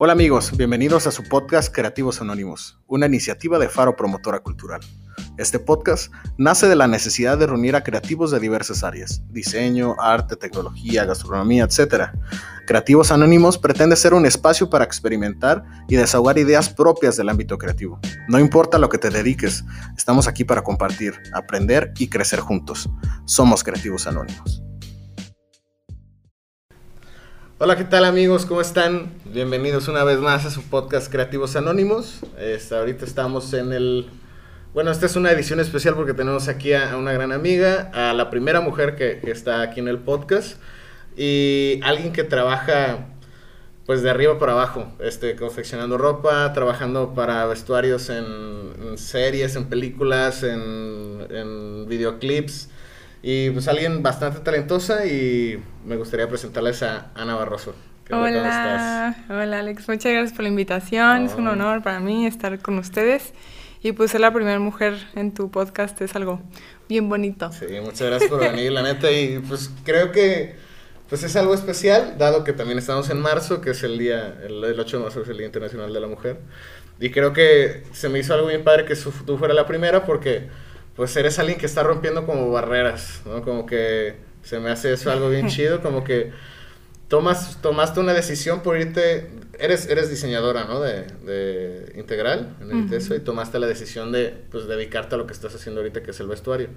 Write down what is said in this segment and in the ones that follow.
Hola amigos, bienvenidos a su podcast Creativos Anónimos, una iniciativa de Faro Promotora Cultural. Este podcast nace de la necesidad de reunir a creativos de diversas áreas, diseño, arte, tecnología, gastronomía, etc. Creativos Anónimos pretende ser un espacio para experimentar y desahogar ideas propias del ámbito creativo. No importa lo que te dediques, estamos aquí para compartir, aprender y crecer juntos. Somos Creativos Anónimos. Hola, ¿qué tal amigos? ¿Cómo están? Bienvenidos una vez más a su podcast Creativos Anónimos. Este, ahorita estamos en el... Bueno, esta es una edición especial porque tenemos aquí a, una gran amiga, a la primera mujer que, está aquí en el podcast y alguien que trabaja pues de arriba para abajo, este, confeccionando ropa, trabajando para vestuarios en, series, en películas, en, en videoclips. Y pues alguien bastante talentosa y me gustaría presentarles a Ana Barroso. Hola, hola Alex, muchas gracias por la invitación, es un honor para mí estar con ustedes. Y pues ser la primera mujer en tu podcast es algo bien bonito. Sí, muchas gracias por venir, la neta, y pues creo que pues es algo especial, dado que también estamos en marzo, que es el día, el, 8 de marzo es el Día Internacional de la Mujer, y creo que se me hizo algo bien padre que tú fuera la primera porque pues eres alguien que está rompiendo como barreras, ¿no? Como que se me hace eso algo bien chido, como que tomas, tomaste una decisión por irte, eres, eres diseñadora, ¿no? De, de integral, en eso, y tomaste la decisión de, pues, dedicarte a lo que estás haciendo ahorita, que es el vestuario.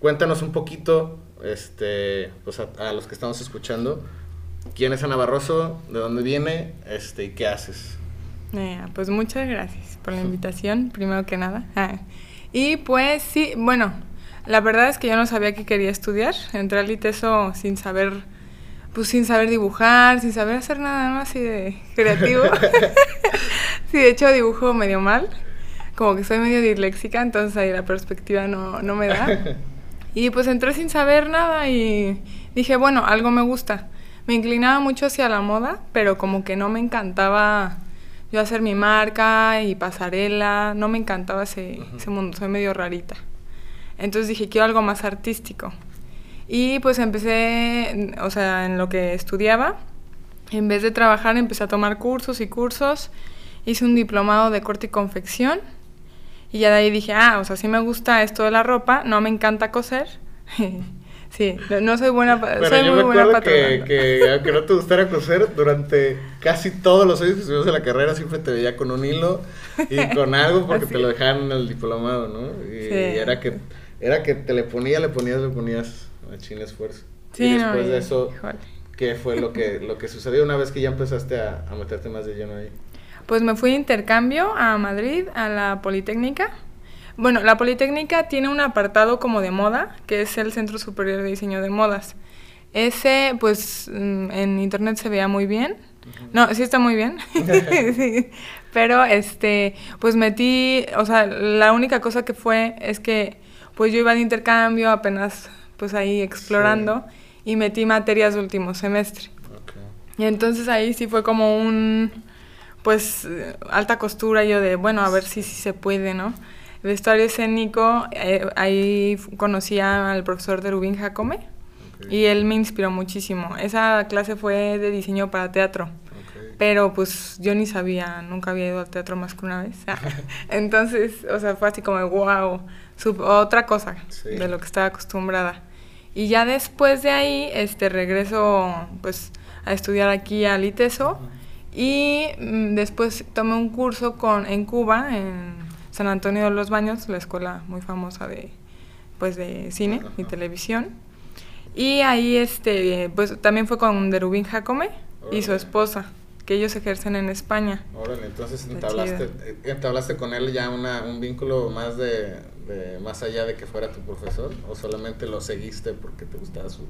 Cuéntanos un poquito, este, pues a, los que estamos escuchando, quién es Ana Barroso, de dónde viene, este, y qué haces. Eh, pues muchas gracias por la invitación, primero que nada. Ah, y pues sí, bueno, la verdad es que yo no sabía que quería estudiar. Entré al ITESO sin saber, pues sin saber dibujar, sin saber hacer nada más así de creativo. sí, de hecho dibujo medio mal. Como que soy medio disléxica, entonces ahí la perspectiva no, no me da. Y pues entré sin saber nada y dije, bueno, algo me gusta. Me inclinaba mucho hacia la moda, pero como que no me encantaba yo hacer mi marca y pasarela, no me encantaba ese, ese mundo, soy medio rarita. Entonces dije, quiero algo más artístico. Y pues empecé, o sea, en lo que estudiaba, en vez de trabajar empecé a tomar cursos y cursos, hice un diplomado de corte y confección y ya de ahí dije, ah, o sea, sí me gusta esto de la ropa, no me encanta coser. Sí, no, soy buena Pero soy yo muy me buena acuerdo que, que, aunque no te gustara coser, durante casi todos los años que estuvimos en la carrera siempre te veía con un hilo y con algo porque te lo dejaban en el diplomado, ¿no? Y, era que era que te le ponías, le ponías, le ponías a chin esfuerzo. Sí, y después de eso, ¿qué fue lo que, lo que sucedió una vez que ya empezaste a, a meterte más de lleno ahí? Pues me fui de intercambio a Madrid, a la Politécnica bueno, la Politécnica tiene un apartado como de moda, que es el Centro Superior de Diseño de Modas. Ese, pues, mm, en internet se veía muy bien. No, sí está muy bien. Pero, este, pues metí, o sea, la única cosa que fue es que, pues yo iba de intercambio apenas, pues ahí explorando, y metí materias de último semestre. Y entonces ahí sí fue como un, pues, alta costura yo de, bueno, a ver si, si se puede, ¿no? Vestuario escénico, eh, ahí conocí al profesor de Rubín Jacome y él me inspiró muchísimo. Esa clase fue de diseño para teatro. Pero pues yo ni sabía, nunca había ido al teatro más que una vez. Entonces, o sea, fue así como, wow, otra cosa de lo que estaba acostumbrada. Y ya después de ahí, este, regreso pues a estudiar aquí al ITESO y mm, después tomé un curso con, en Cuba, en San Antonio de los Baños, la escuela muy famosa de, pues, de cine y televisión. Y ahí, este, pues, también fue con Derubín Jacome y su esposa, que ellos ejercen en España. Órale, entonces entablaste, entablaste con él ya una, un vínculo más de, más allá de que fuera tu profesor, o solamente lo seguiste porque te gustaba su,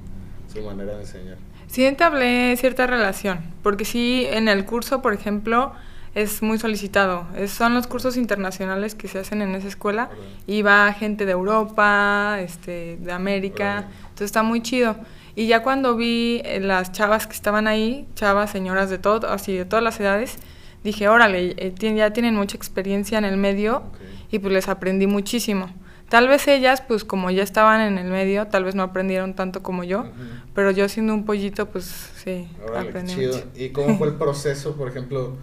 su manera de enseñar. Sí entablé cierta relación, porque sí, en el curso, por ejemplo, es muy solicitado. son los cursos internacionales que se hacen en esa escuela y va gente de Europa, este, de América, entonces está muy chido. Y ya cuando vi eh, las chavas que estaban ahí, chavas, señoras de todo, así de todas las edades, dije, órale, eh, ya tienen mucha experiencia en el medio y pues les aprendí muchísimo. Tal vez ellas, pues como ya estaban en el medio, tal vez no aprendieron tanto como yo, pero yo siendo un pollito, pues sí, aprendí mucho. ¿Y cómo fue el proceso, por ejemplo?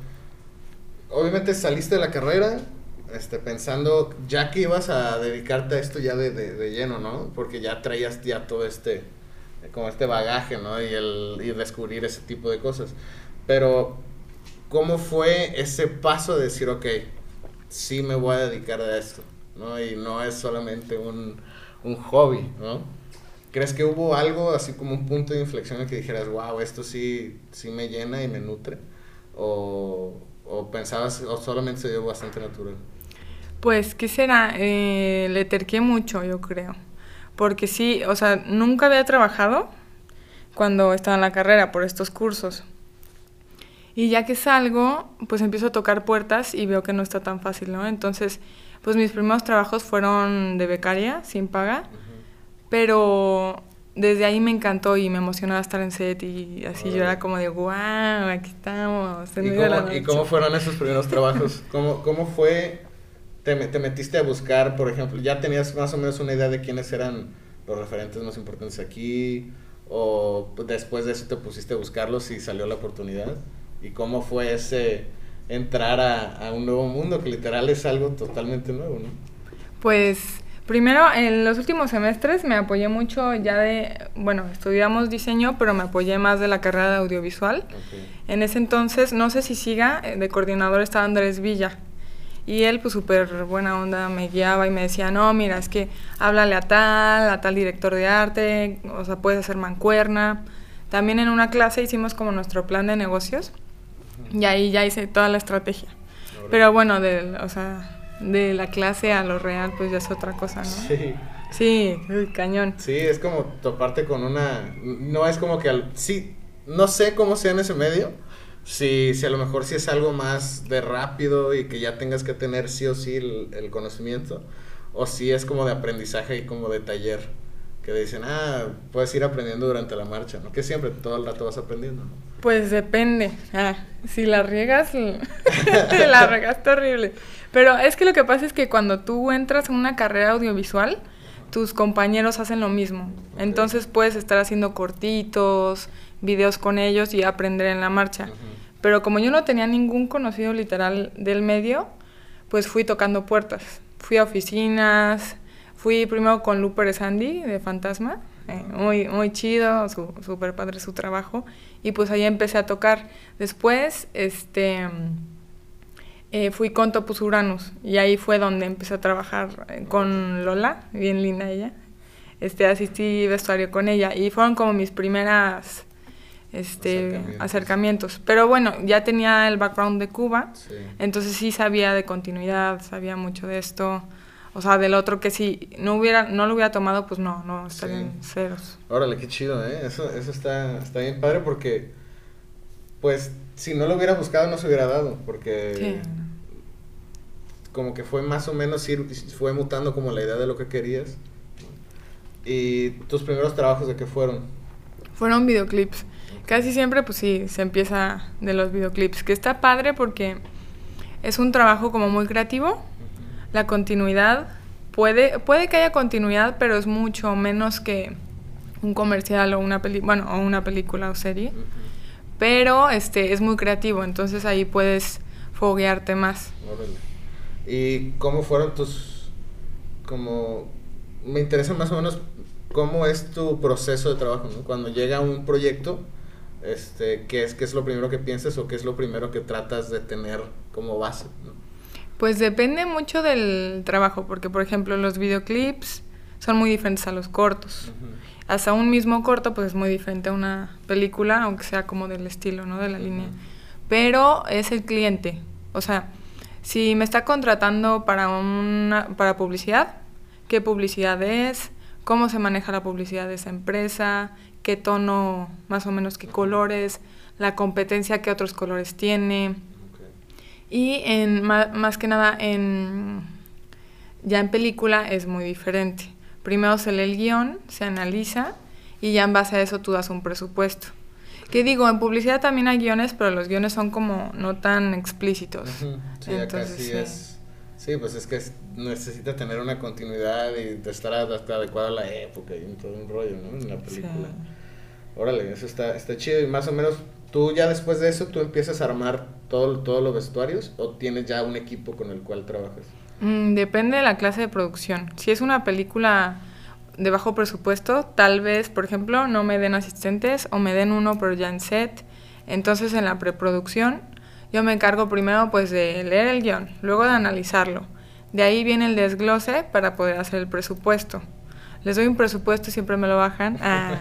Obviamente saliste de la carrera, este, pensando ya que ibas a dedicarte a esto ya de, de, lleno, ¿no? Porque ya traías ya todo este, como este bagaje, ¿no? Y el y descubrir ese tipo de cosas. Pero, ¿cómo fue ese paso de decir, ok, sí me voy a dedicar a esto, ¿no? Y no es solamente un, un hobby, ¿no? ¿Crees que hubo algo así como un punto de inflexión en que dijeras, wow, esto sí, sí me llena y me nutre? ¿O, o pensabas, o solamente se dio bastante natural? Pues, ¿qué será? Eh, le terqué mucho, yo creo. Porque sí, o sea, nunca había trabajado cuando estaba en la carrera por estos cursos. Y ya que salgo, pues empiezo a tocar puertas y veo que no está tan fácil, ¿no? Entonces, pues mis primeros trabajos fueron de becaria, sin paga, pero desde ahí me encantó y me emocionaba estar en set y así yo era como de, wow, aquí estamos. ¿Y cómo, fueron esos primeros trabajos? ¿Cómo, cómo fue? Te, te, metiste a buscar, por ejemplo, ya tenías más o menos una idea de quiénes eran los referentes más importantes aquí, o después de eso te pusiste a buscarlos y salió la oportunidad y cómo fue ese entrar a, un nuevo mundo, que literal es algo totalmente nuevo, ¿no? Pues primero, en los últimos semestres me apoyé mucho ya de, bueno, estudiamos diseño, pero me apoyé más de la carrera de audiovisual. En ese entonces, no sé si siga, eh, de coordinador estaba Andrés Villa. Y él, pues súper buena onda, me guiaba y me decía, no, mira, es que háblale a tal, a tal director de arte, o sea, puedes hacer mancuerna. También en una clase hicimos como nuestro plan de negocios y ahí ya hice toda la estrategia. Pero bueno, de, o sea, de la clase a lo real, pues ya es otra cosa, ¿no? Sí. Sí, cañón. Sí, es como toparte con una... No es como que... Al, sí, no sé cómo sea en ese medio. Si, si a lo mejor sí es algo más de rápido y que ya tengas que tener sí o sí el, el conocimiento. O si es como de aprendizaje y como de taller que dicen, ah, puedes ir aprendiendo durante la marcha, ¿no? Que siempre, todo el rato vas aprendiendo, ¿no? Pues depende. Ah, si la riegas, la regaste horrible. Pero es que lo que pasa es que cuando tú entras en una carrera audiovisual, tus compañeros hacen lo mismo. Entonces puedes estar haciendo cortitos, videos con ellos y aprender en la marcha. Pero como yo no tenía ningún conocido literal del medio, pues fui tocando puertas. Fui a oficinas, Fui primero con Luper Sandy de Fantasma, eh, muy, muy chido, súper padre su trabajo, y pues ahí empecé a tocar. Después, este, eh, fui con Topus Uranus, y ahí fue donde empecé a trabajar eh, con Lola, bien linda ella. Este, asistí vestuario con ella, y fueron como mis primeras este, acercamientos. Pero bueno, ya tenía el background de Cuba, entonces sí sabía de continuidad, sabía mucho de esto. O sea, del otro que si no hubiera, no lo hubiera tomado, pues no, no, estarían ceros. Órale, qué chido, ¿eh? Eso, eso está, está bien padre porque, pues, si no lo hubiera buscado no se hubiera dado, porque como que fue más o menos, ir, fue mutando como la idea de lo que querías. ¿Y tus primeros trabajos de qué fueron? Fueron videoclips. Casi siempre, pues sí, se empieza de los videoclips, que está padre porque es un trabajo como muy creativo la continuidad puede, puede que haya continuidad, pero es mucho menos que un comercial o una peli bueno, o una película o serie. Pero este es muy creativo, entonces ahí puedes foguearte más. ¿Y cómo fueron tus como me interesa más o menos cómo es tu proceso de trabajo, Cuando llega un proyecto, este, ¿qué es, qué es lo primero que piensas o qué es lo primero que tratas de tener como base? Pues depende mucho del trabajo, porque por ejemplo los videoclips son muy diferentes a los cortos. Hasta un mismo corto pues es muy diferente a una película, aunque sea como del estilo, ¿no? De la línea. Pero es el cliente. O sea, si me está contratando para una para publicidad, ¿qué publicidad es? ¿Cómo se maneja la publicidad de esa empresa? ¿Qué tono, más o menos qué colores? La competencia, ¿qué otros colores tiene? Y en, más, que nada en ya en película es muy diferente. Primero se lee el guion, se analiza y ya en base a eso tú das un presupuesto. Que digo, en publicidad también hay guiones, pero los guiones son como no tan explícitos. Sí, Entonces, sí, Es, Sí, pues es que necesita tener una continuidad y estar adecuado a la época y todo un rollo, ¿no? En la película. Órale, eso está, está chido y más o menos tú ya después de eso tú empiezas a armar todo, todos los vestuarios o tienes ya un equipo con el cual trabajas. Mm, depende de la clase de producción. Si es una película de bajo presupuesto, tal vez, por ejemplo, no me den asistentes o me den uno pero ya en set. Entonces en la preproducción yo me encargo primero pues de leer el guion, luego de analizarlo. De ahí viene el desglose para poder hacer el presupuesto. Les doy un presupuesto y siempre me lo bajan. Ah.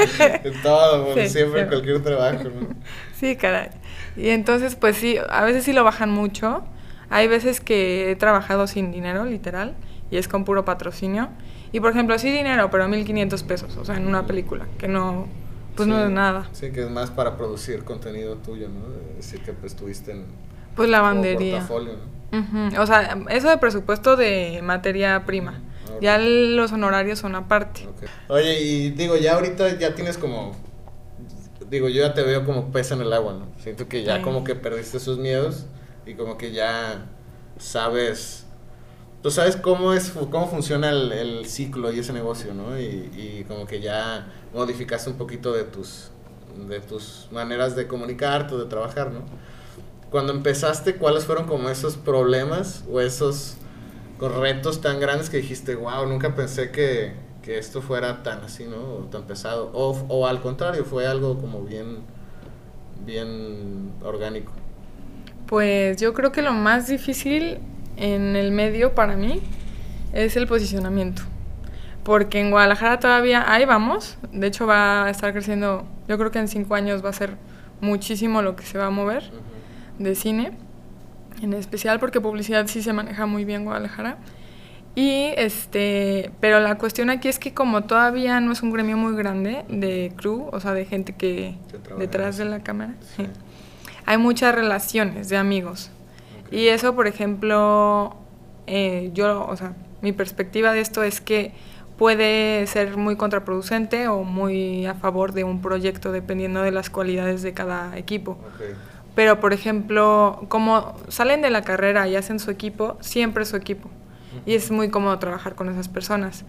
Todo, siempre en cualquier trabajo. ¿no? Sí, caray. Y entonces, pues sí, a veces sí lo bajan mucho. Hay veces que he trabajado sin dinero, literal, y es con puro patrocinio. Y por ejemplo, sí dinero, pero 1500 pesos, o sea, en una película, que no, pues no es nada. Sí, que es más para producir contenido tuyo, ¿no? Decir que pues tuviste en... Pues lavandería. Portafolio, ¿no? O sea, eso de presupuesto de materia prima. Ya los honorarios son aparte. Oye, y digo, ya ahorita ya tienes como... Digo, yo ya te veo como pez en el agua, ¿no? Siento que ya como que perdiste esos miedos y como que ya sabes tú sabes cómo es cómo funciona el, ciclo y ese negocio, ¿no? Y, como que ya modificaste un poquito de tus de tus maneras de comunicarte de trabajar, ¿no? Cuando empezaste, ¿cuáles fueron como esos problemas o esos retos tan grandes que dijiste, wow, nunca pensé que, que esto fuera tan así, ¿no? O tan pesado. O, o al contrario, fue algo como bien, bien orgánico. Pues yo creo que lo más difícil en el medio para mí es el posicionamiento. Porque en Guadalajara todavía ahí vamos. De hecho va a estar creciendo, yo creo que en cinco años va a ser muchísimo lo que se va a mover de cine. En especial porque publicidad sí se maneja muy bien en Guadalajara. Y este, pero la cuestión aquí es que como todavía no es un gremio muy grande de crew, o sea, de gente que detrás de la cámara, hay muchas relaciones de amigos. Y eso, por ejemplo, eh, yo, o sea, mi perspectiva de esto es que puede ser muy contraproducente o muy a favor de un proyecto dependiendo de las cualidades de cada equipo. Pero, por ejemplo, como salen de la carrera y hacen su equipo, siempre su equipo. Y es muy cómodo trabajar con esas personas.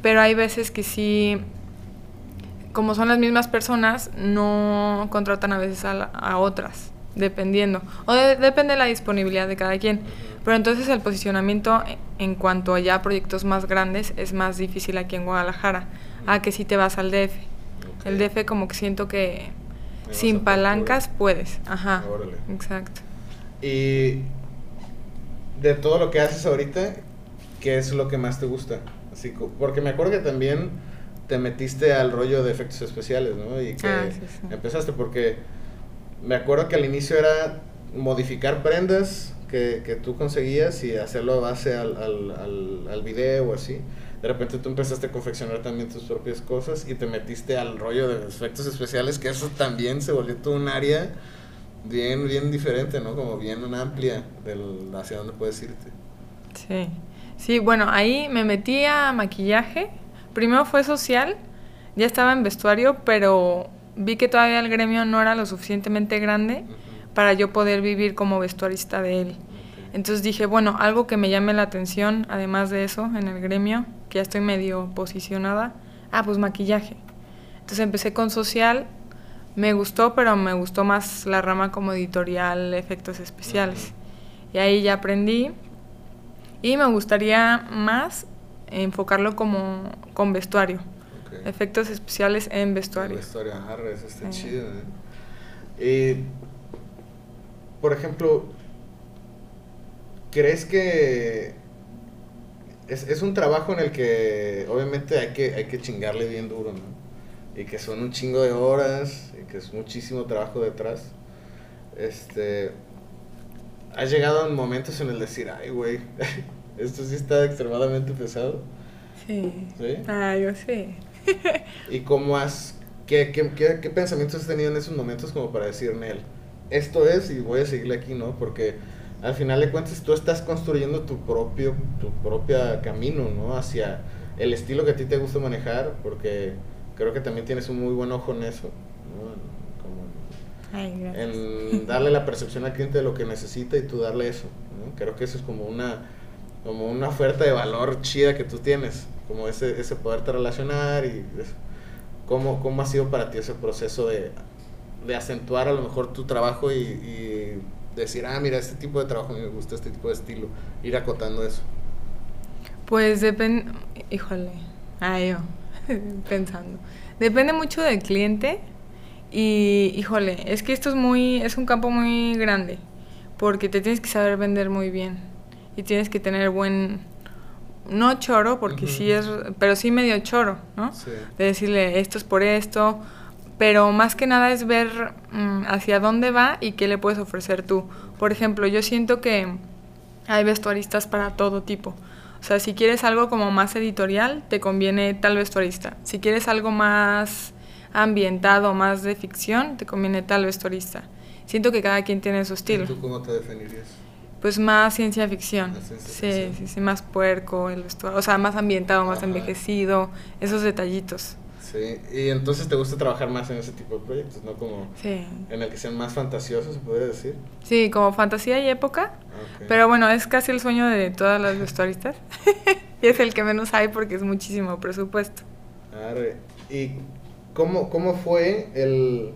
Pero hay veces que sí, como son las mismas personas, no contratan a veces a, a otras dependiendo. O depende de la disponibilidad de cada quien. Pero entonces el posicionamiento en cuanto a ya proyectos más grandes es más difícil aquí en Guadalajara, a que si te vas al DF. El DF como que siento que sin palancas puedes. Ajá. Exacto. Y de todo lo que haces ahorita, ¿qué es lo que más te gusta? Así, porque me acuerdo que también te metiste al rollo de efectos especiales, ¿no? Y que ah, empezaste porque me acuerdo que al inicio era modificar prendas que, que tú conseguías y hacerlo a base al, al, al, video o así. De repente tú empezaste a confeccionar también tus propias cosas y te metiste al rollo de efectos especiales, que eso también se volvió todo un área bien, bien diferente, ¿no? Como bien amplia del, hacia dónde puedes irte. Sí, sí, bueno, ahí me metí a maquillaje. Primero fue social, ya estaba en vestuario, pero vi que todavía el gremio no era lo suficientemente grande para yo poder vivir como vestuarista de él. Entonces dije, bueno, algo que me llame la atención, además de eso, en el gremio, que ya estoy medio posicionada, ah, pues maquillaje. Entonces empecé con social, me gustó, pero me gustó más la rama como editorial, efectos especiales. Y ahí ya aprendí. Y me gustaría más enfocarlo como con vestuario. Efectos especiales en vestuario. En vestuario, ajá, eso está chido. ¿eh? por ejemplo, ¿crees que es, es, un trabajo en el que obviamente hay que, hay que chingarle bien duro, ¿no? Y que son un chingo de horas, y que es muchísimo trabajo detrás. Este, ¿Has llegado en momentos en el decir, ay, güey, esto sí está extremadamente pesado? Sí. ¿Sí? Ah, yo sí. ¿Y cómo has, qué, qué, qué, pensamientos has tenido en esos momentos como para decir, Nel, esto es y voy a seguirle aquí, ¿no? Porque al final de cuentas tú estás construyendo tu propio, tu propia camino, ¿no? Hacia el estilo que a ti te gusta manejar, porque creo que también tienes un muy buen ojo en eso, ¿no? en darle la percepción al cliente de lo que necesita y tú darle eso. Creo que eso es como una, como una oferta de valor chida que tú tienes, como ese, ese poderte relacionar y ¿Cómo, ¿Cómo ha sido para ti ese proceso de, de acentuar a lo mejor tu trabajo y, y, decir, ah, mira, este tipo de trabajo me gusta, este tipo de estilo, ir acotando eso? Pues depende, híjole, ah, yo, pensando. Depende mucho del cliente y, híjole, es que esto es muy, es un campo muy grande, porque te tienes que saber vender muy bien y tienes que tener buen, no choro, porque sí es, pero sí medio choro, ¿no? De decirle, esto es por esto, pero más que nada es ver mm, hacia dónde va y qué le puedes ofrecer tú. Por ejemplo, yo siento que hay vestuaristas para todo tipo. O sea, si quieres algo como más editorial, te conviene tal vestuarista. Si quieres algo más ambientado, más de ficción, te conviene tal vestuarista. Siento que cada quien tiene su estilo. ¿Y tú cómo te definirías? Pues más ciencia ficción. sí, sí, sí, más puerco, el vestuario, o sea, más ambientado, más envejecido, esos detallitos. Sí, y entonces te gusta trabajar más en ese tipo de proyectos, ¿no? Como sí. en el que sean más fantasiosos, se podría decir. Sí, como fantasía y época. Pero bueno, es casi el sueño de todas las vestuaristas. y es el que menos hay porque es muchísimo presupuesto. ¿Y cómo, cómo fue el,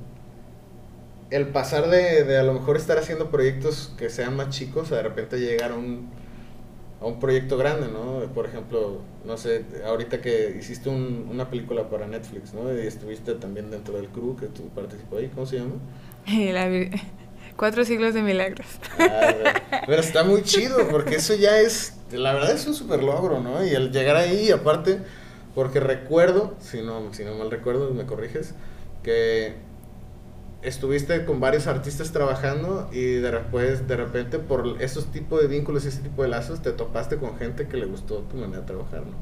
el pasar de, de, a lo mejor estar haciendo proyectos que sean más chicos a de repente llegar a un, a un proyecto grande, ¿no? Por ejemplo, no sé, ahorita que hiciste un, una película para Netflix, ¿no? Y estuviste también dentro del crew que tú participó ahí, ¿cómo se llama? Cuatro siglos de milagros. Ah, pero está muy chido porque eso ya es, la verdad es un super logro, ¿no? Y el llegar ahí, aparte, porque recuerdo, si no, si no mal recuerdo, me corriges, que estuviste con varios artistas trabajando y de, después, de repente por esos tipos de vínculos y ese tipo de lazos te topaste con gente que le gustó tu manera de trabajar, ¿no?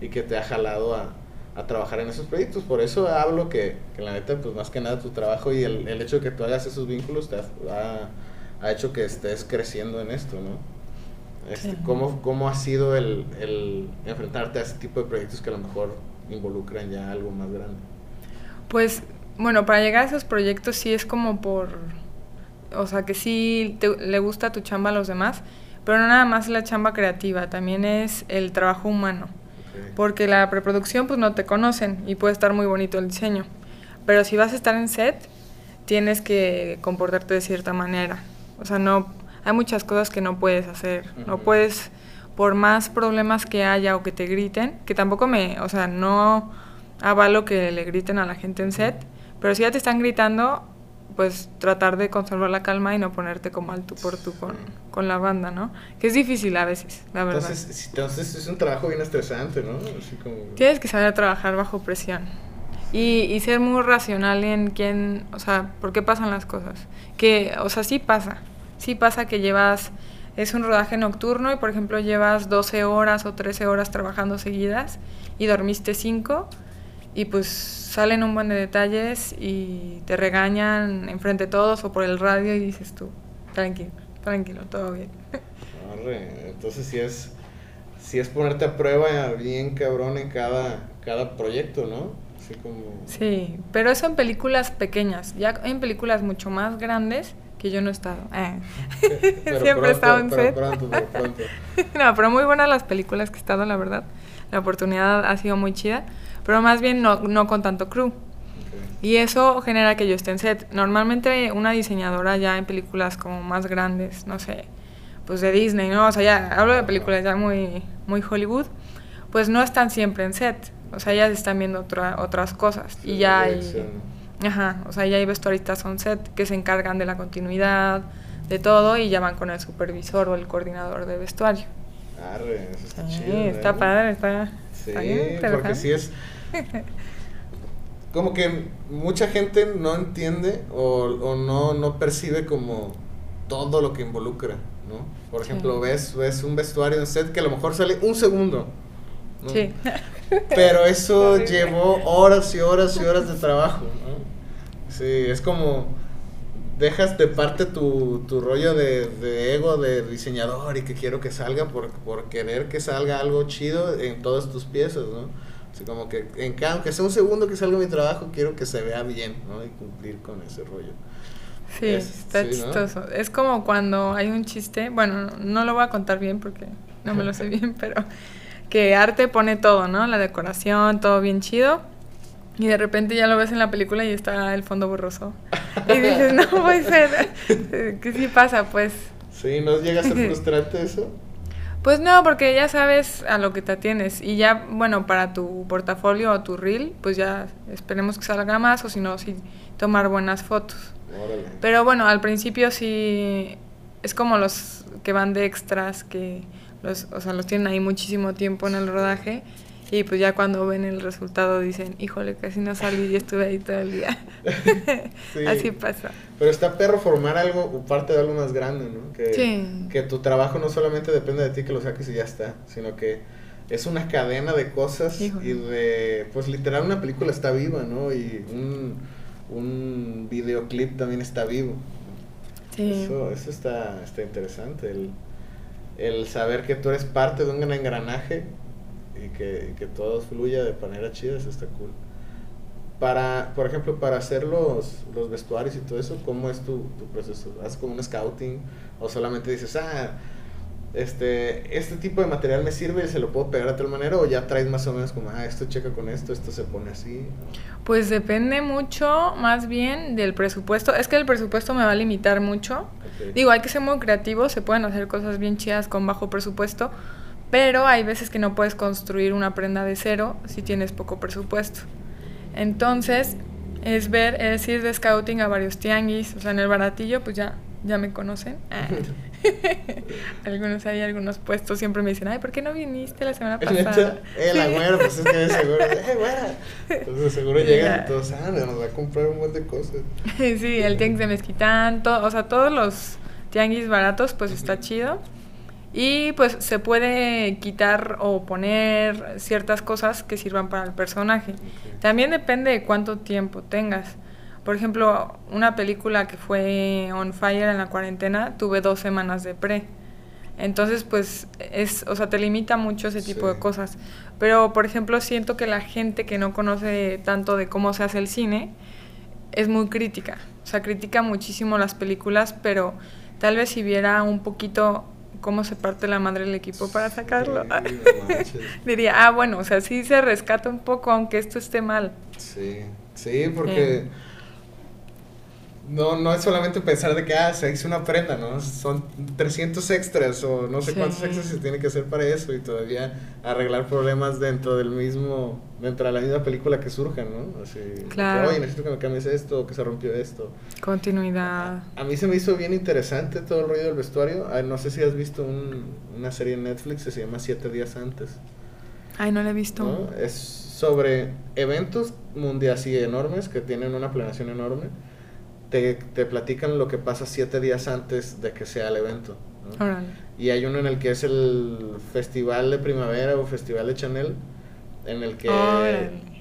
Y que te ha jalado a, a trabajar en esos proyectos. Por eso hablo que, que, la neta, pues más que nada tu trabajo y el, el hecho de que tú hagas esos vínculos te ha, ha, hecho que estés creciendo en esto, ¿no? Este, ¿cómo, ¿Cómo ha sido el, el enfrentarte a ese tipo de proyectos que a lo mejor involucran ya algo más grande? Pues bueno, para llegar a esos proyectos sí es como por, o sea, que sí le gusta tu chamba a los demás, pero no nada más la chamba creativa, también es el trabajo humano. Porque la preproducción pues no te conocen y puede estar muy bonito el diseño, pero si vas a estar en set, tienes que comportarte de cierta manera. O sea, no hay muchas cosas que no puedes hacer. No puedes por más problemas que haya o que te griten, que tampoco me, o sea, no avalo que le griten a la gente en set, pero si ya te están gritando, pues tratar de conservar la calma y no ponerte como al tú por tú con, con la banda, ¿no? Que es difícil a veces, la verdad. Entonces, entonces es un trabajo bien estresante, ¿no? Tienes que saber trabajar bajo presión. Y, y ser muy racional en quién, o sea, por qué pasan las cosas. Que, o sea, sí pasa. Sí pasa que llevas, es un rodaje nocturno y por ejemplo llevas 12 horas o 13 horas trabajando seguidas y dormiste 5 y pues salen un buen de detalles y te regañan enfrente de todos o por el radio y dices tú, tranquilo, tranquilo, todo bien. entonces si es, si es ponerte a prueba bien cabrón en cada, cada proyecto, ¿no? Así como... Sí, pero eso en películas pequeñas, ya en películas mucho más grandes que yo no he estado. Eh. Siempre he estado en set. no, pero muy buenas las películas que he estado, la verdad. La oportunidad ha sido muy chida pero más bien no, no con tanto crew. Y eso genera que yo esté en set. Normalmente una diseñadora ya en películas como más grandes, no sé, pues de Disney, ¿no? O sea, ya hablo de películas ya muy, muy Hollywood, pues no están siempre en set. O sea, ya están viendo otra, otras cosas. y ya hay... Ajá, o sea, ya hay vestuaristas on set que se encargan de la continuidad, de todo, y ya van con el supervisor o el coordinador de vestuario. Arre, eso está sí, Está ¿eh? padre, está... Sí, porque sí es... Como que mucha gente no entiende o, o no, no percibe como todo lo que involucra, ¿no? Por ejemplo, ves, ves un vestuario en set que a lo mejor sale un segundo. Sí. Pero eso llevó horas y horas y horas de trabajo, ¿no? Sí, es como dejas de parte tu, tu rollo de, de, ego de diseñador y que quiero que salga por, por querer que salga algo chido en todas tus piezas, ¿no? Así como que, en cada, aunque sea un segundo que salga mi trabajo, quiero que se vea bien, ¿no? Y cumplir con ese rollo. Sí, está chistoso. Es como cuando hay un chiste, bueno, no lo voy a contar bien porque no me lo sé bien, pero que arte pone todo, ¿no? La decoración, todo bien chido. Y de repente ya lo ves en la película y está el fondo borroso. Y dices, no puede ser. ¿Qué sí pasa? Pues. Sí, ¿no llega a ser frustrante eso? Pues no, porque ya sabes a lo que te atienes. Y ya, bueno, para tu portafolio o tu reel, pues ya esperemos que salga más, o si no, sí tomar buenas fotos. Pero bueno, al principio sí es como los que van de extras, que los, o sea, los tienen ahí muchísimo tiempo en el rodaje. Y pues ya cuando ven el resultado dicen, híjole, casi no salí y estuve ahí todo el día. Así pasa. Pero está perro formar algo, parte de algo más grande, ¿no? Que, que tu trabajo no solamente depende de ti que lo saques y ya está, sino que es una cadena de cosas y de, pues literal una película está viva, ¿no? Y un, un videoclip también está vivo. Sí. Eso, eso está, está interesante, el, el saber que tú eres parte de un engranaje y que, que todo fluya de manera chida, eso está cool. Para, por ejemplo, para hacer los, los vestuarios y todo eso, ¿cómo es tu, tu proceso? ¿Haces como un scouting? ¿O solamente dices, ah, este, este tipo de material me sirve y se lo puedo pegar de tal manera? ¿O ya traes más o menos como, ah, esto checa con esto, esto se pone así? Pues depende mucho, más bien, del presupuesto. Es que el presupuesto me va a limitar mucho. Digo, hay que ser muy creativos, se pueden hacer cosas bien chidas con bajo presupuesto pero hay veces que no puedes construir una prenda de cero si tienes poco presupuesto. Entonces, es ver, es ir de scouting a varios tianguis, o sea, en el baratillo, pues ya, ya me conocen. Ah. algunos hay algunos puestos siempre me dicen, ay, ¿por qué no viniste la semana pasada? eh, la güera, pues es que seguro, eh, güera. Entonces seguro llegan y todos, ah, nos va a comprar un montón de cosas. sí, el tianguis de Mezquitán, todo, o sea, todos los tianguis baratos, pues está chido. Y pues se puede quitar o poner ciertas cosas que sirvan para el personaje. También depende de cuánto tiempo tengas. Por ejemplo, una película que fue On Fire en la cuarentena, tuve dos semanas de pre. Entonces, pues, es, o sea, te limita mucho ese tipo de cosas. Pero, por ejemplo, siento que la gente que no conoce tanto de cómo se hace el cine es muy crítica. O sea, critica muchísimo las películas, pero tal vez si viera un poquito cómo se parte la madre del equipo para sacarlo. Diría, ah, bueno, o sea, sí se rescata un poco, aunque esto esté mal. Sí, sí, porque no, no es solamente pensar de que, ah, se hizo una prenda, ¿no? Son 300 extras o no sé cuántos extras se tiene que hacer para eso y todavía arreglar problemas dentro del mismo, dentro de la misma película que surjan, ¿no? Así, claro. Oye, necesito que me cambies esto, que se rompió esto. Continuidad. A, mí se me hizo bien interesante todo el rollo del vestuario. no sé si has visto una serie en Netflix que se llama Siete días antes. Ay, no la he visto. Es sobre eventos mundiales y enormes que tienen una planeación enorme te, te, platican lo que pasa siete días antes de que sea el evento. Y hay uno en el que es el festival de primavera o festival de Chanel, en el que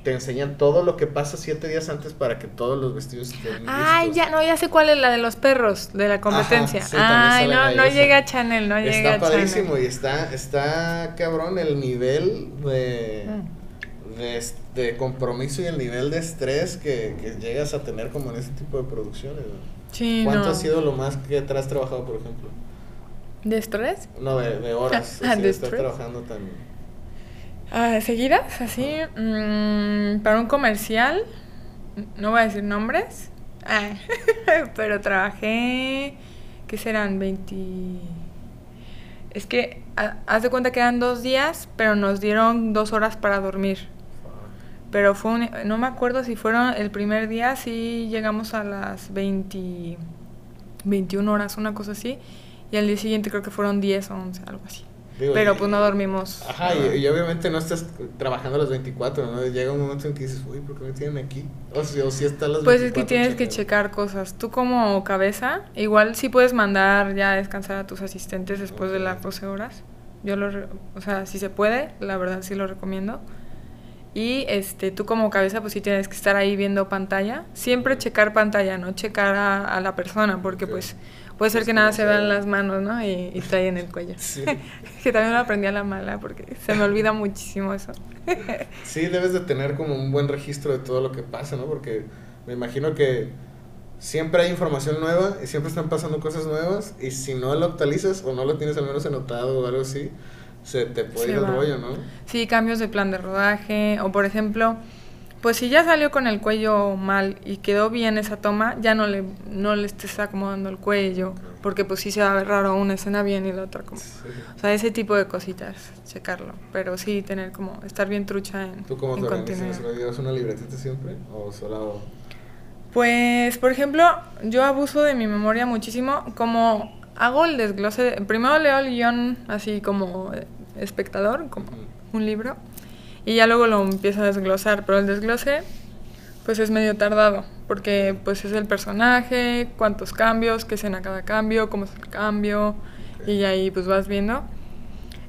te enseñan todo lo que pasa siete días antes para que todos los vestidos estén Ay, ya, no, ya sé cuál es la de los perros, de la competencia. Ay, no, no llega a Chanel, no llega a Chanel. Está padrísimo y está, está cabrón el nivel de... Mm de, compromiso y el nivel de estrés que, llegas a tener como en este tipo de producciones. ¿Cuánto ha sido lo más que te has trabajado, por ejemplo? ¿De estrés? No, de, horas. Ah, de estás trabajando tan... Ah, ¿Seguidas? Así. Mm, para un comercial, no voy a decir nombres, ah, pero trabajé, ¿qué serán? 20... Es que, haz de cuenta que eran dos días, pero nos dieron dos horas para dormir. Pero fue no me acuerdo si fueron el primer día, sí llegamos a las 20, 21 horas, una cosa así. Y al día siguiente creo que fueron 10 o 11, algo así. pero pues no dormimos. Ajá, y, obviamente no estás trabajando a las 24, ¿no? Llega un momento en que dices, uy, ¿por qué me tienen aquí? O si, o si están las Pues es que tienes que checar cosas. Tú como cabeza, igual sí puedes mandar ya a descansar a tus asistentes después de las 12 horas. Yo lo, o sea, si se puede, la verdad sí lo recomiendo. Y este, tú como cabeza pues sí tienes que estar ahí viendo pantalla. Siempre checar pantalla, no checar a, la persona, porque pues puede ser que nada se vea en las manos, ¿no? Y, y en el cuello. que también lo aprendí a la mala, porque se me olvida muchísimo eso. sí, debes de tener como un buen registro de todo lo que pasa, ¿no? Porque me imagino que siempre hay información nueva y siempre están pasando cosas nuevas y si no lo actualizas o no lo tienes al menos anotado o algo así, se te puede ir el rollo, ¿no? Sí, cambios de plan de rodaje o por ejemplo, pues si ya salió con el cuello mal y quedó bien esa toma, ya no le, no le estés acomodando el cuello, porque pues sí se va a ver raro una escena bien y la otra como... O sea, ese tipo de cositas, checarlo. Pero sí, tener como, estar bien trucha en ¿Tú cómo te organizas? ¿Llevas una libretita siempre o solo...? Pues, por ejemplo, yo abuso de mi memoria muchísimo, como hago el desglose, primero leo el guion así como espectador, como un libro, y ya luego lo empiezo a desglosar, pero el desglose pues es medio tardado, porque pues es el personaje, cuántos cambios, qué escena cada cambio, cómo es el cambio, y ahí pues vas viendo.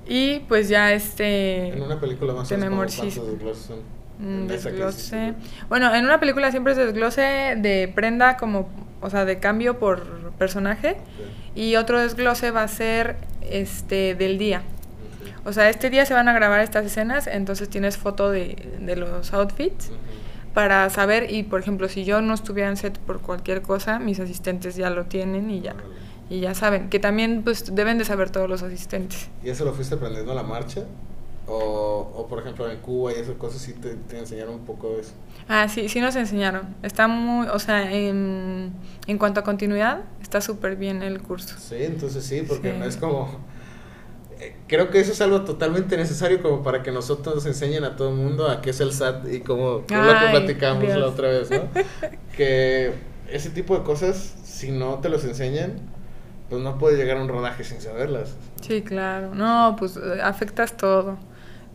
Y pues ya este... En una película más o menos desglose desglose. Bueno, en una película siempre es desglose de prenda como, o sea, de cambio por personaje. Y otro desglose va a ser este del día. O sea, este día se van a grabar estas escenas, entonces tienes foto de, de los outfits para saber y por ejemplo si yo no estuviera en set por cualquier cosa mis asistentes ya lo tienen y ya y ya saben que también pues deben de saber todos los asistentes. Y eso lo fuiste aprendiendo a la marcha o, o por ejemplo en Cuba y esas cosas sí te, te, enseñaron un poco eso ah sí sí nos enseñaron está muy o sea en, en cuanto a continuidad está súper bien el curso sí entonces sí porque no es como creo que eso es algo totalmente necesario como para que nosotros nos enseñen a todo el mundo a qué es el SAT y como lo que platicamos la otra vez, ¿no? que ese tipo de cosas, si no te los enseñan, pues no puedes llegar a un rodaje sin saberlas. Sí, claro. No, pues eh, afectas todo.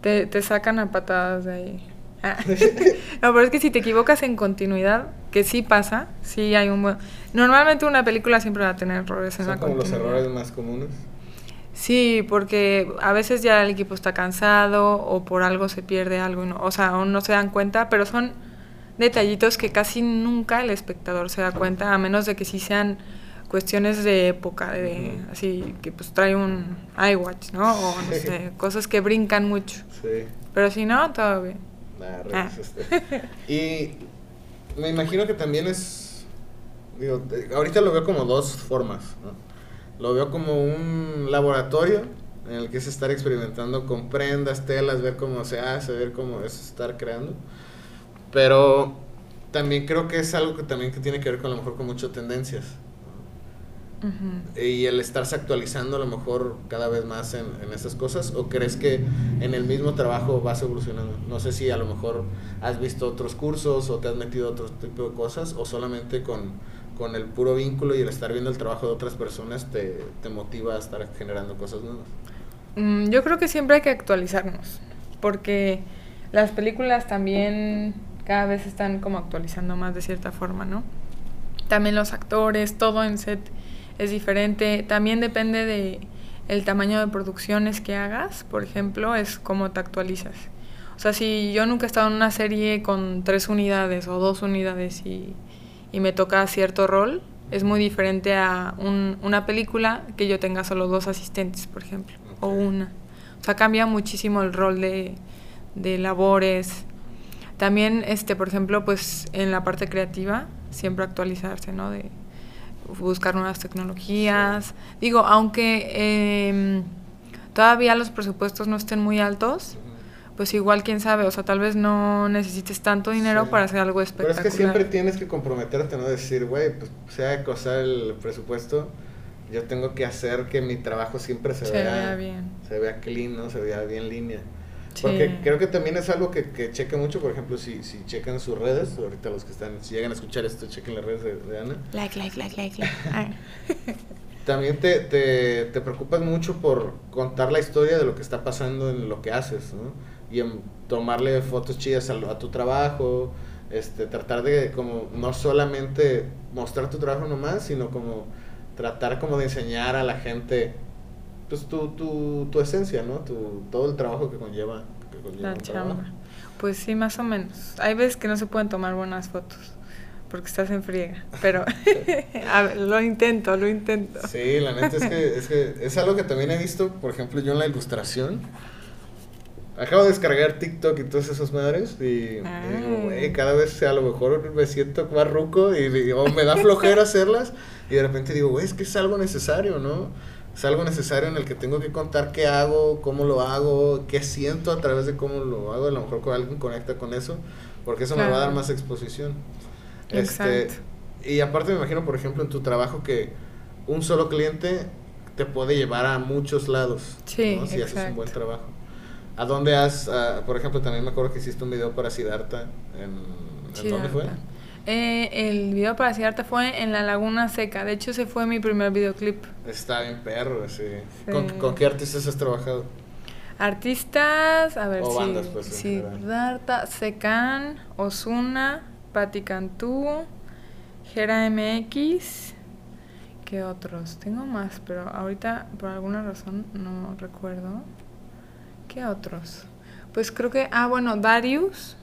Te, te sacan a patadas de ahí. Ah. no, pero es que si te equivocas en continuidad, que sí pasa, sí hay un buen... Normalmente una película siempre va a tener errores en Son la como continuidad. los errores más comunes. Sí, porque a veces ya el equipo está cansado o por algo se pierde algo, no, o sea, o no se dan cuenta, pero son detallitos que casi nunca el espectador se da cuenta, a menos de que sí sean cuestiones de época, de así que pues trae un iWatch, ¿no? O no sé, cosas que brincan mucho. Sí. Pero si no, todo bien. Nah, ah. y me imagino que también es, digo, ahorita lo veo como dos formas, ¿no? Lo veo como un laboratorio en el que es estar experimentando con prendas, telas, ver cómo se hace, ver cómo es estar creando. Pero también creo que es algo que también que tiene que ver con a lo mejor con muchas tendencias. Uh -huh. Y el estarse actualizando a lo mejor cada vez más en, en estas cosas, o crees que en el mismo trabajo vas evolucionando. No sé si a lo mejor has visto otros cursos o te has metido a otro tipo de cosas, o solamente con, con el puro vínculo y el estar viendo el trabajo de otras personas te, te motiva a estar generando cosas nuevas. Mm, yo creo que siempre hay que actualizarnos, porque las películas también cada vez están como actualizando más de cierta forma, ¿no? También los actores, todo en set es diferente. También depende de el tamaño de producciones que hagas, por ejemplo, es cómo te actualizas. O sea, si yo nunca he estado en una serie con tres unidades o dos unidades y, y me toca cierto rol, es muy diferente a un, una película que yo tenga solo dos asistentes, por ejemplo, okay. o una. O sea, cambia muchísimo el rol de, de labores. También, este, por ejemplo, pues en la parte creativa, siempre actualizarse, ¿no? De, buscar nuevas tecnologías. Digo, aunque eh, todavía los presupuestos no estén muy altos, pues igual quién sabe, o sea, tal vez no necesites tanto dinero sí. para hacer algo espectacular. Pero es que siempre tienes que comprometerte, ¿no? Decir, güey, pues sea cosa el presupuesto, yo tengo que hacer que mi trabajo siempre se, se vea, vea, bien. Se vea clean, ¿no? Se vea bien en línea. Sí. Porque creo que también es algo que, que checa mucho, por ejemplo, si, si checan sus redes, ahorita los que están, si llegan a escuchar esto, chequen las redes de, de Ana. Like, like, like, like, like. también te, te, te preocupas mucho por contar la historia de lo que está pasando en lo que haces, ¿no? Y en tomarle fotos chidas a, a tu trabajo, este, tratar de como no solamente mostrar tu trabajo nomás, sino como tratar como de enseñar a la gente pues tu, tu, tu esencia, ¿no? Tu, todo el trabajo que conlleva, que conlleva la chamba. Pues sí, más o menos. Hay veces que no se pueden tomar buenas fotos porque estás en friega, pero ver, lo intento, lo intento. Sí, la neta es que, es que es algo que también he visto, por ejemplo, yo en la ilustración, Acabo de descargar TikTok y todas esas madres y, y digo, güey, cada vez a lo mejor me siento más ruco y digo, me da flojera hacerlas y de repente digo, güey, es que es algo necesario, ¿no? Es algo necesario en el que tengo que contar qué hago, cómo lo hago, qué siento a través de cómo lo hago. A lo mejor alguien conecta con eso, porque eso me va a dar más exposición. Este, Exacto. y aparte me imagino, por ejemplo, en tu trabajo que un solo cliente te puede llevar a muchos lados. Sí, ¿no? Si haces un buen trabajo. ¿A dónde has, ah, por ejemplo, también me acuerdo que hiciste un video para Siddhartha? ¿En, ¿en dónde fue? Eh, el video para Siddhartha fue en la Laguna Seca. De hecho, ese fue mi primer videoclip. Está bien perro, sí. Sí. ¿Con, con qué artistas has trabajado? Artistas, a ver O si. bandas, pues. Siddhartha, Secan, Osuna, Patti Cantú, Gera MX. ¿Qué otros? Tengo más, pero ahorita por alguna razón no recuerdo. ¿Qué otros? Pues creo que. Ah, bueno, Darius.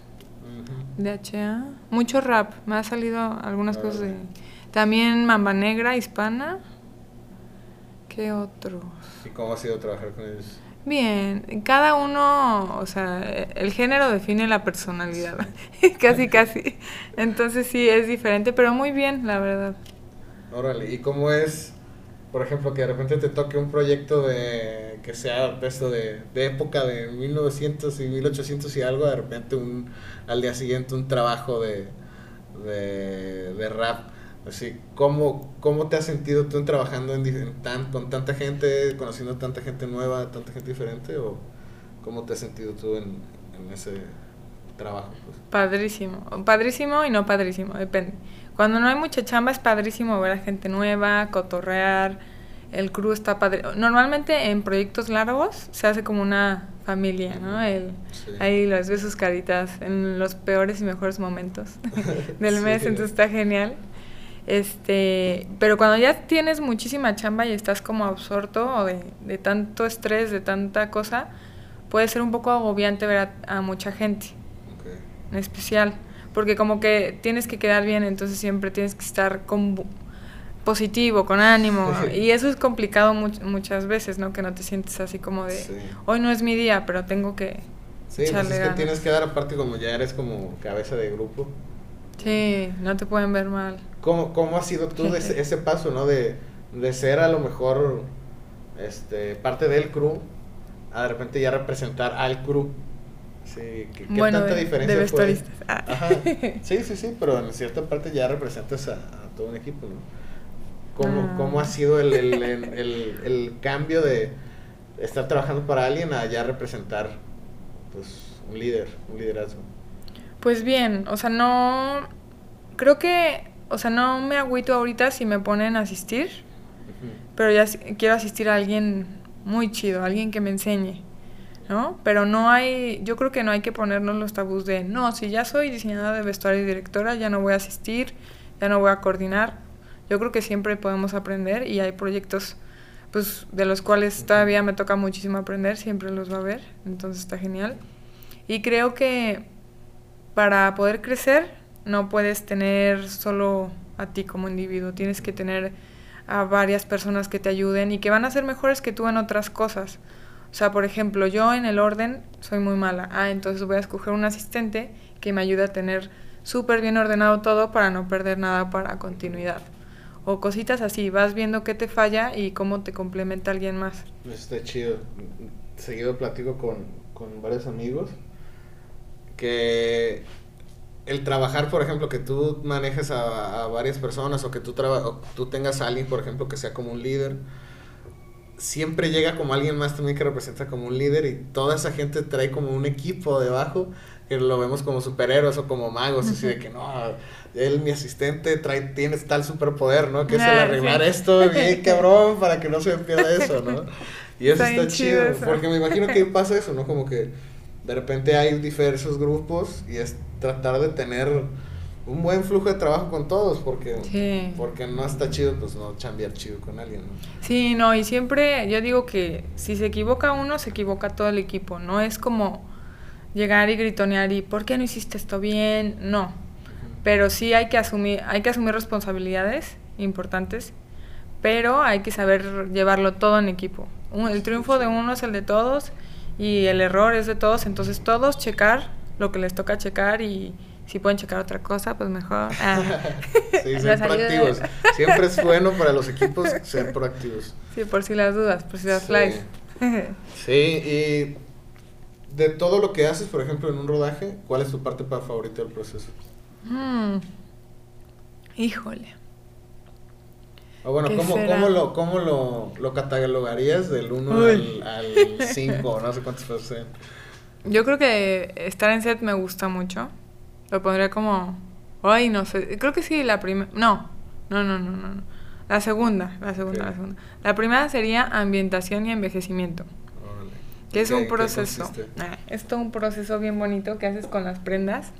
Ujú. DHA. Mucho rap. Me ha salido algunas cosas de. También Mamba Negra, hispana. ¿Qué otros? ¿Y cómo ha sido trabajar con ellos? Bien, cada uno, o sea, el género define la personalidad. casi, casi. Entonces sí, es diferente, pero muy bien, la verdad. Órale, ¿y cómo es, por ejemplo, que de repente te toque un proyecto de que sea esto de, de época de 1900 y 1800 y algo, de repente un, al día siguiente un trabajo de, de, de rap? Así, ¿cómo, ¿cómo te has sentido tú trabajando en tan, con tanta gente, conociendo tanta gente nueva, tanta gente diferente? ¿O cómo te has sentido tú en, en ese trabajo? Pues? Padrísimo. Padrísimo y no padrísimo, depende. Cuando no hay mucha chamba es padrísimo ver a gente nueva, cotorrear, el crew está padre. Normalmente en proyectos largos se hace como una familia, ¿no? El, Sí. Ahí los ves sus caritas en los peores y mejores momentos del Sí. mes, entonces está genial. Este, pero cuando ya tienes muchísima chamba y estás como absorto de, de tanto estrés, de tanta cosa, puede ser un poco agobiante ver a, a mucha gente, en especial, porque como que tienes que quedar bien, entonces siempre tienes que estar con positivo, con ánimo, y eso es complicado much- muchas veces, ¿no? Que no te sientes así como de, Sí. hoy no es mi día, pero tengo que Sí, pues es que ganas". tienes que dar aparte como ya eres como cabeza de grupo. Sí, no te pueden ver mal. ¿Cómo, cómo ha sido tú ese, ese paso, no? De, de ser a lo mejor este, parte del crew a de repente ya representar al crew. Sí, ¿qué, qué Bueno, tanta de- diferencia de fue? Ah. Ajá. Sí, sí, sí, pero en cierta parte ya representas a, a todo un equipo, ¿no? ¿Cómo, Ah. cómo ha sido el, el, el, el- cambio de estar trabajando para alguien a ya representar pues, un líder, un liderazgo? Pues bien, o sea, no. Creo que. O sea, no me agüito ahorita si me ponen a asistir, Ujú. pero ya quiero asistir a alguien muy chido, alguien que me enseñe, ¿no? Pero no hay. Yo creo que no hay que ponernos los tabús de, no, si ya soy diseñadora de vestuario y directora, ya no voy a asistir, ya no voy a coordinar. Yo creo que siempre podemos aprender y hay proyectos pues de los cuales todavía me toca muchísimo aprender, siempre los va a ver, entonces está genial. Y creo que para poder crecer no puedes tener solo a ti como individuo, tienes que tener a varias personas que te ayuden y que van a ser mejores que tú en otras cosas. O sea, por ejemplo, yo en el orden soy muy mala. Ah, entonces voy a escoger un asistente que me ayude a tener súper bien ordenado todo para no perder nada para continuidad. O cositas así, vas viendo qué te falla y cómo te complementa alguien más. Está chido. Seguido platico con, con varios amigos que el trabajar, por ejemplo, que tú manejes a, a varias personas o que tú, traba- o tú tengas a alguien, por ejemplo, que sea como un líder, siempre llega como alguien más también que representa como un líder y toda esa gente trae como un equipo debajo que lo vemos como superhéroes o como magos, así de que no, él, mi asistente, trae, tiene tal superpoder, ¿no? Que es el Ah, arreglar sí. esto bien cabrón para que no se pierda eso, ¿no? Y eso Está está chido, eso. porque me imagino que pasa eso, ¿no? Como que de repente hay diversos grupos y es tratar de tener un buen flujo de trabajo con todos, porque, Sí. porque no está chido, pues no chambear chido con alguien, ¿no? Sí, no, y siempre yo digo que si se equivoca uno, se equivoca todo el equipo. No es como llegar y gritonear y ¿por qué no hiciste esto bien? No. Pero sí hay que asumir, hay que asumir responsabilidades importantes, pero hay que saber llevarlo todo en equipo. Un- El triunfo de uno es el de todos y el error es de todos, entonces todos checar lo que les toca checar y si pueden checar otra cosa, pues mejor. Ah. sí, ser proactivos. Siempre es bueno para los equipos ser proactivos. Sí, por si las dudas, por si las sí. sí, y de todo lo que haces, por ejemplo, en un rodaje, ¿cuál es tu parte favorita del proceso? Mm. Híjole. O bueno, ¿cómo, ¿cómo, lo, cómo lo, lo catalogarías del 1 al 5? no sé cuántos pasos Yo creo que estar en set me gusta mucho. Lo pondría como... Ay, no sé. Creo que sí, la primera... No. no, no, no, no. La segunda, la segunda, la segunda. La primera sería ambientación y envejecimiento. Que es un proceso. Ah, es todo un proceso bien bonito que haces con las prendas.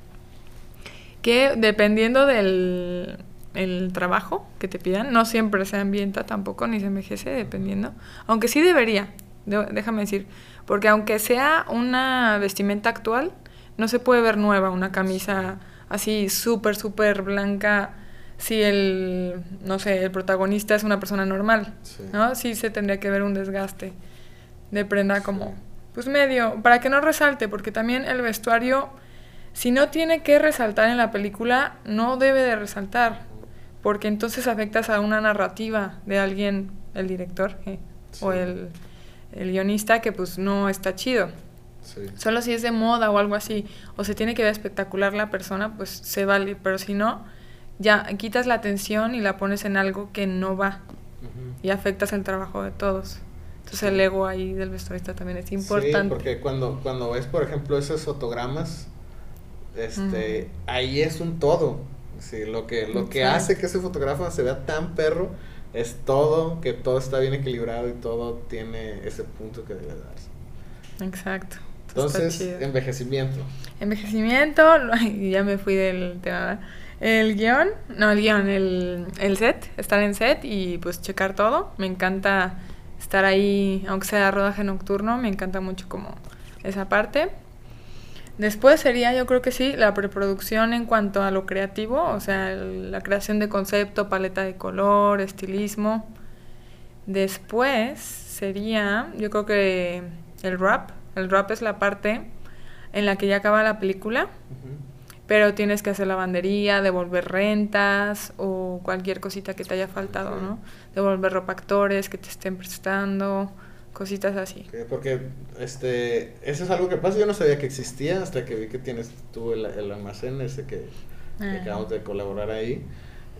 Que dependiendo del el trabajo que te pidan, no siempre se ambienta tampoco, ni se envejece, dependiendo. Aunque sí debería, déjame decir. Porque aunque sea una vestimenta actual, no se puede ver nueva, una camisa así súper, súper blanca si el, no sé, el protagonista es una persona normal, ¿no? Sí se tendría que ver un desgaste de prenda como, pues medio, para que no resalte, porque también el vestuario, si no tiene que resaltar en la película, no debe de resaltar, porque entonces afectas a una narrativa de alguien, el director eh, o el, el guionista, que pues no está chido. Solo si es de moda o algo así, o se tiene que ver espectacular la persona, pues se vale, pero si no, ya quitas la atención y la pones en algo que no va y afectas el trabajo de todos. Entonces el ego ahí del vestuarista también es importante. Sí, porque cuando, cuando ves, por ejemplo, esos fotogramas, este, ahí es un todo. Sí, lo que, lo que hace que ese fotógrafo se vea tan perro es todo, que todo está bien equilibrado y todo tiene ese punto que debe darse. Exacto. Entonces, envejecimiento. Envejecimiento, ya me fui del tema. El guion, no, el guion, el, el set, estar en set y pues checar todo. Me encanta estar ahí, aunque sea rodaje nocturno, me encanta mucho como esa parte. Después sería, yo creo que sí, la preproducción en cuanto a lo creativo, o sea, la creación de concepto, paleta de color, estilismo. Después sería, yo creo que el rap. El rap es la parte en la que ya acaba la película pero tienes que hacer lavandería, devolver rentas o cualquier cosita que te haya faltado, ¿no? Devolver ropa actores que te estén prestando, cositas así. porque este, eso es algo que pasa, yo no sabía que existía hasta que vi que tienes tú el, almacén ese que, que ah. acabamos de colaborar ahí.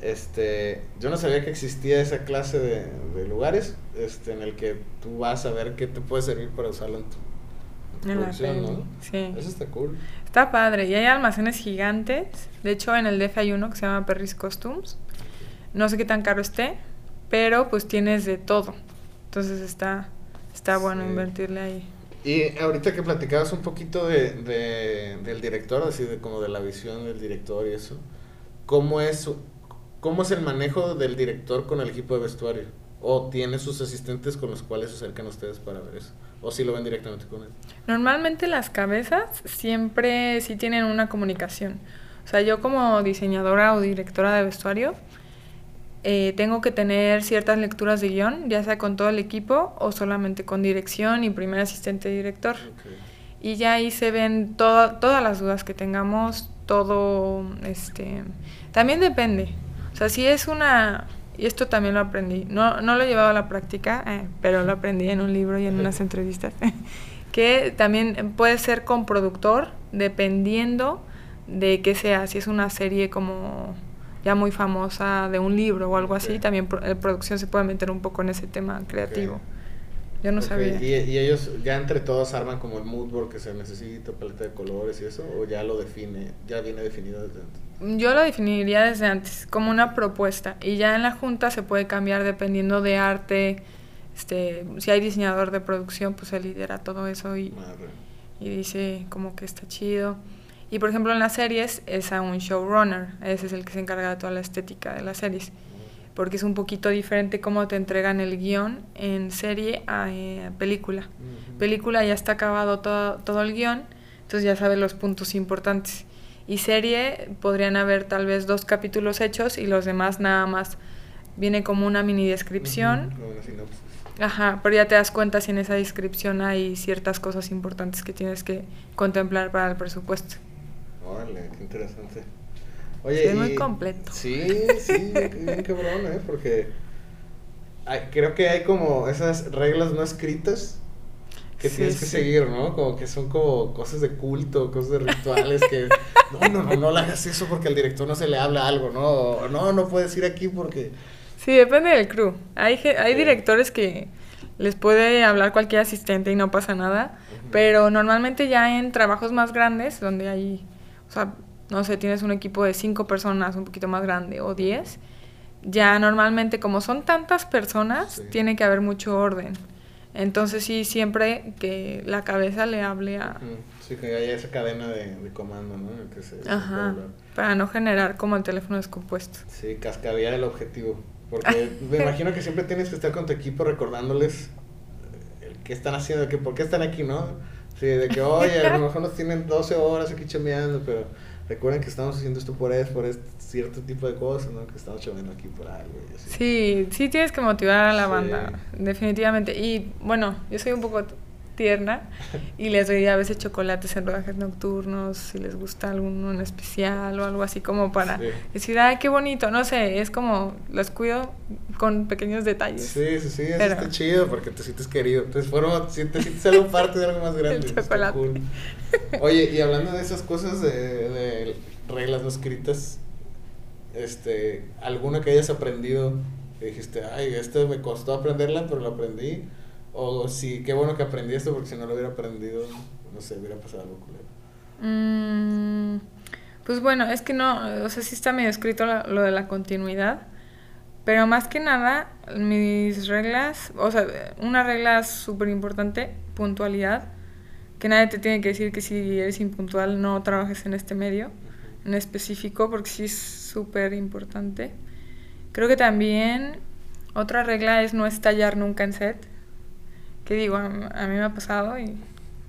Este, yo no sabía que existía esa clase de, de, lugares este, en el que tú vas a ver qué te puede servir para usarlo en tu ¿no? Sí. Eso está cool. Está padre. Y hay almacenes gigantes. De hecho, en el DF hay uno que se llama Perris Costumes. No sé qué tan caro esté, pero pues tienes de todo. Entonces está, está bueno invertirle ahí. Y ahorita que platicabas un poquito de, de, del director, así de como de la visión del director y eso, ¿cómo es, ¿cómo es el manejo del director con el equipo de vestuario? ¿O tiene sus asistentes con los cuales se acercan ustedes para ver eso? ¿O si lo ven directamente con él? Normalmente las cabezas siempre sí tienen una comunicación. O sea, yo como diseñadora o directora de vestuario, eh, tengo que tener ciertas lecturas de guion, ya sea con todo el equipo o solamente con dirección y primer asistente director. Y ya ahí se ven todas las dudas que tengamos, todo, este, también depende. O sea, si es una, y esto también lo aprendí, no, no lo he llevado a la práctica, eh, pero lo aprendí en un libro y en unas entrevistas, que también puede ser con productor, dependiendo de qué sea, si es una serie como ya muy famosa de un libro o algo así, también la producción se puede meter un poco en ese tema creativo. Yo no sabía. ¿Y, ¿Y, ellos ya entre todos arman como el mood board que se necesita, paleta de colores y eso? ¿O ya lo define, ya viene definido desde antes? Yo lo definiría desde antes, como una propuesta. Y ya en la junta se puede cambiar dependiendo de arte. Este, si hay diseñador de producción, pues se lidera todo eso y, y dice como que está chido. Y por ejemplo en las series es a un showrunner, ese es el que se encarga de toda la estética de las series porque es un poquito diferente cómo te entregan el guion en serie a eh, película. Película ya está acabado todo, todo el guion, entonces ya sabes los puntos importantes. Y serie podrían haber tal vez dos capítulos hechos y los demás nada más viene como una mini descripción. Ajá, pero ya te das cuenta si en esa descripción hay ciertas cosas importantes que tienes que contemplar para el presupuesto. Órale, qué interesante. Oye, es muy completo. Sí, sí, bien cabrón, ¿eh? Porque creo que hay como esas reglas no escritas que tienes que seguir, ¿no? Como que son como cosas de culto, cosas de rituales que no, no, no, no le hagas eso porque al director no se le habla algo, ¿no? no, no puedes ir aquí porque Sí, depende del crew. Hay hay directores que les puede hablar cualquier asistente y no pasa nada, pero normalmente ya en trabajos más grandes donde hay, o sea, no sé, tienes un equipo de cinco personas, un poquito más grande o diez, ya normalmente como son tantas personas, tiene que haber mucho orden. Entonces sí, siempre que la cabeza le hable a... Sí, que haya esa cadena de, comando, ¿no? Ajá, para no generar como el teléfono descompuesto. Sí, cascadear el objetivo. Porque me imagino que siempre tienes que estar con tu equipo recordándoles el qué están haciendo, que por qué están aquí, ¿no? Sí, de que, oye, a lo mejor nos tienen 12 horas aquí chambeando, pero recuerden que estamos haciendo esto por eso, por este cierto tipo de cosas, ¿no? Que estamos chambeando aquí por algo y así. Sí, sí tienes que motivar a la banda, definitivamente. Y bueno, yo soy un poco tierna y les doy a veces chocolates en rodajes nocturnos si les gusta alguno en especial o algo así como para decir, ay, qué bonito, no sé, es como los cuido con pequeños detalles. Sí, sí, sí, eso está chido porque te sientes querido, te, te sientes algo parte de algo más grande. El chocolate. Oye, y hablando de esas cosas de, de reglas no escritas, este, alguna que hayas aprendido, dijiste, ay, esto me costó aprenderla, pero lo aprendí, o sí, qué bueno que aprendí esto, porque si no lo hubiera aprendido, no sé, hubiera pasado algo culero. Mm, pues bueno, es que no, o sea, sí está medio escrito lo, de la continuidad, pero más que nada, mis reglas, o sea, una regla súper importante, puntualidad, que nadie te tiene que decir que si eres impuntual no trabajes en este medio en específico, porque sí es súper importante. Creo que también otra regla es no estallar nunca en set. Que digo, a, mí me ha pasado y,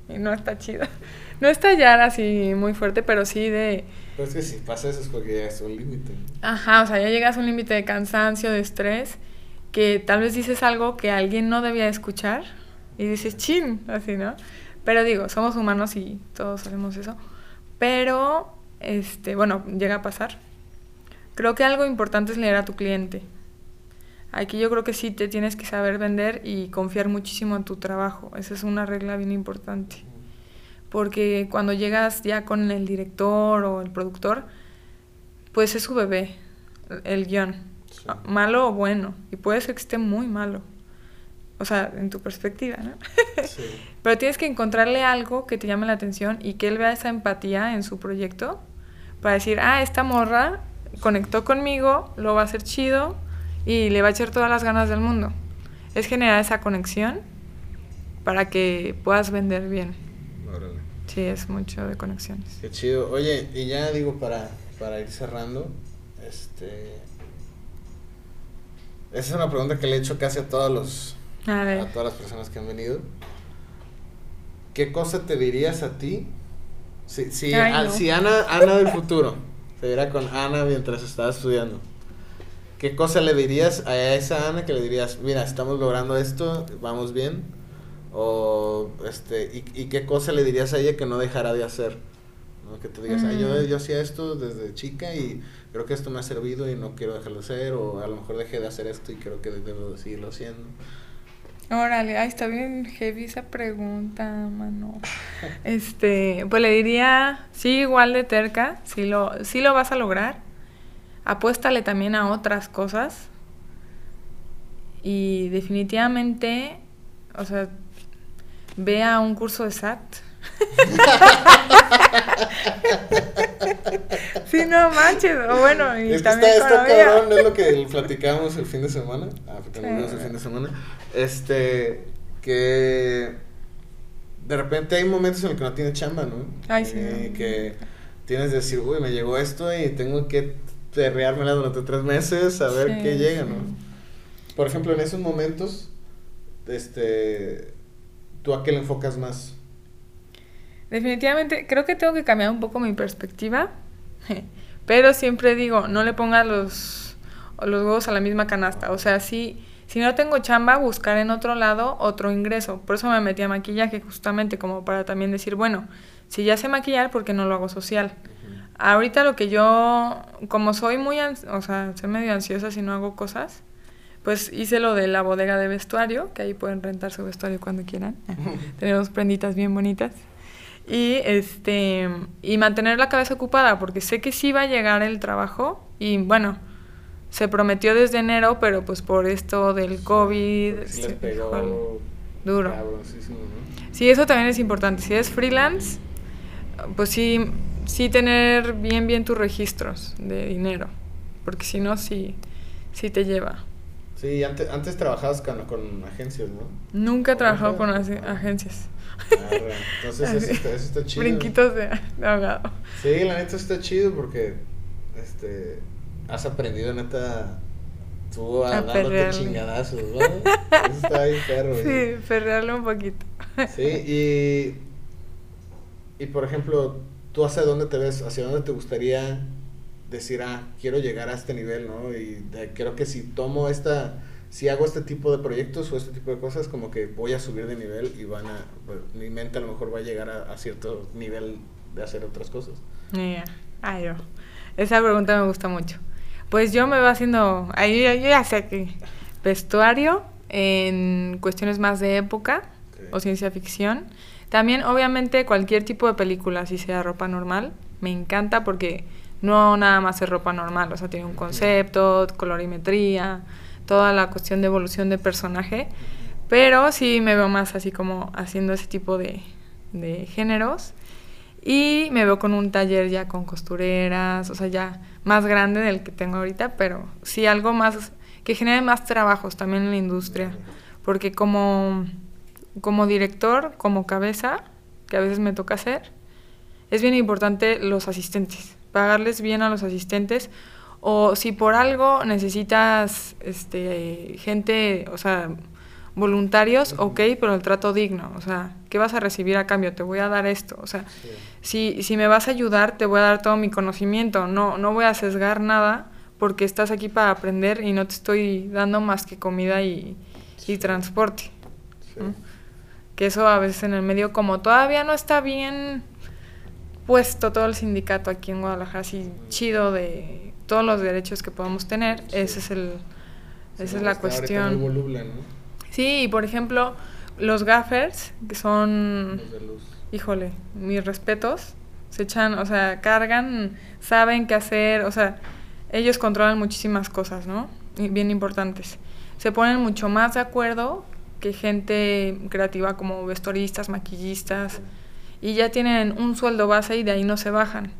no está chido. No estallar así muy fuerte, pero sí de... Pero es que si pasa eso es porque llegas a un límite. Ajá, o sea, ya llegas a un límite de cansancio, de estrés, que tal vez dices algo que alguien no debía escuchar y dices, chin, así, ¿no? Pero digo, somos humanos y todos hacemos eso. Pero, este, bueno, llega a pasar. Creo que algo importante es leer a tu cliente. Aquí yo creo que sí te tienes que saber vender y confiar muchísimo en tu trabajo. Esa es una regla bien importante. Porque cuando llegas ya con el director o el productor, pues es su bebé, el guion. Malo o bueno. Y puede ser que esté muy malo. O sea, en tu perspectiva, ¿no? Pero tienes que encontrarle algo que te llame la atención y que él vea esa empatía en su proyecto para decir, ah, esta morra conectó conmigo, lo va a hacer chido y le va a echar todas las ganas del mundo. Es generar esa conexión para que puedas vender bien. Órale. Sí, es mucho de conexiones. Qué chido. Oye, y ya digo para, para ir cerrando, este... Esa es una pregunta que le he hecho casi a todos los... A, todas las personas que han venido. ¿Qué cosa te dirías a ti si, si, si Ana, Ana del futuro te viera con Ana mientras estaba estudiando? ¿Qué cosa le dirías a esa Ana que le dirías, mira, estamos logrando esto, vamos bien? O, este, y, qué cosa le dirías a ella que no dejara de hacer? Que te digas, yo, mm. yo hacía esto desde chica y creo que esto me ha servido y no quiero dejarlo hacer, o a lo mejor dejé de hacer esto y creo que debo seguirlo haciendo. Órale, ay, está bien heavy esa pregunta, mano. Este, pues le diría, sí, igual de terca, sí lo, sí lo vas a lograr apuéstale también a otras cosas. Y definitivamente, o sea, ve a un curso de SAT. sí, no manches. O bueno, y es también está, cabrón, es lo que platicamos el fin de semana. Ah, el fin de semana. Este, que de repente hay momentos en los que no tienes chamba, ¿no? Ay, sí. Eh, que tienes que decir, uy, me llegó esto y tengo que perreármela durante tres meses a ver qué llega, ¿no? Por ejemplo, en esos momentos, este, ¿tú a qué le enfocas más? Definitivamente, creo que tengo que cambiar un poco mi perspectiva, pero siempre digo, no le pongas los, los huevos a la misma canasta. O sea, sí, si no tengo chamba, buscar en otro lado otro ingreso. Por eso me metí a maquillaje, justamente como para también decir, bueno, si ya sé maquillar, ¿por qué no lo hago social? Ahorita lo que yo, como soy muy, o sea, soy medio ansiosa si no hago cosas, pues hice lo de la bodega de vestuario, que ahí pueden rentar su vestuario cuando quieran. Tenemos prenditas bien bonitas. Y este y mantener la cabeza ocupada porque sé que sí va a llegar el trabajo y bueno, se prometió desde enero, pero pues por esto del COVID se pegó duro. Sí, eso también es importante. Si es freelance, pues sí sí tener bien bien tus registros de dinero, porque si no sí sí te lleva. Sí, antes, antes trabajabas con, agencias, ¿no? Nunca he trabajado con agencias. Ah, Entonces eso está, chido. Brinquitos de, ahogado. Sí, la neta está chido porque este has aprendido neta tú a, dándote chingadazos, ¿no? Eso está ahí perro. Sí, perrearlo un poquito. Sí, y y por ejemplo, tú hacia dónde te ves, hacia dónde te gustaría decir, ah, quiero llegar a este nivel, ¿no? Y creo que si tomo esta, si hago este tipo de proyectos o este tipo de cosas, como que voy a subir de nivel y van a, pues, mi mente a lo mejor va a llegar a, cierto nivel de hacer otras cosas. Yeah. Ay. Esa pregunta me gusta mucho. Pues yo me voy haciendo, ahí yo ya sé que vestuario en cuestiones más de época o ciencia ficción. También, obviamente, cualquier tipo de película, si sea ropa normal, me encanta porque no nada más es ropa normal, o sea, tiene un concepto, colorimetría, toda la cuestión de evolución de personaje, pero sí me veo más así como haciendo ese tipo de, de géneros. Y me veo con un taller ya con costureras, o sea, ya más grande del que tengo ahorita, pero sí algo más que genere más trabajos también en la industria. Porque como, como director, como cabeza, que a veces me toca hacer, es bien importante los asistentes pagarles bien a los asistentes o si por algo necesitas este gente, o sea, voluntarios, ok, pero el trato digno, o sea, ¿qué vas a recibir a cambio? Te voy a dar esto, o sea, si, si me vas a ayudar, te voy a dar todo mi conocimiento, no, no voy a sesgar nada porque estás aquí para aprender y no te estoy dando más que comida y, y transporte. Que eso a veces en el medio, como todavía no está bien puesto todo el sindicato aquí en Guadalajara así chido de todos los derechos que podemos tener, ese es el esa es la cuestión. Sí, y por ejemplo, los gaffers, que son híjole, mis respetos, se echan, o sea, cargan, saben qué hacer, o sea, ellos controlan muchísimas cosas, ¿no? bien importantes. Se ponen mucho más de acuerdo que gente creativa como vestuaristas, maquillistas y ya tienen un sueldo base y de ahí no se bajan.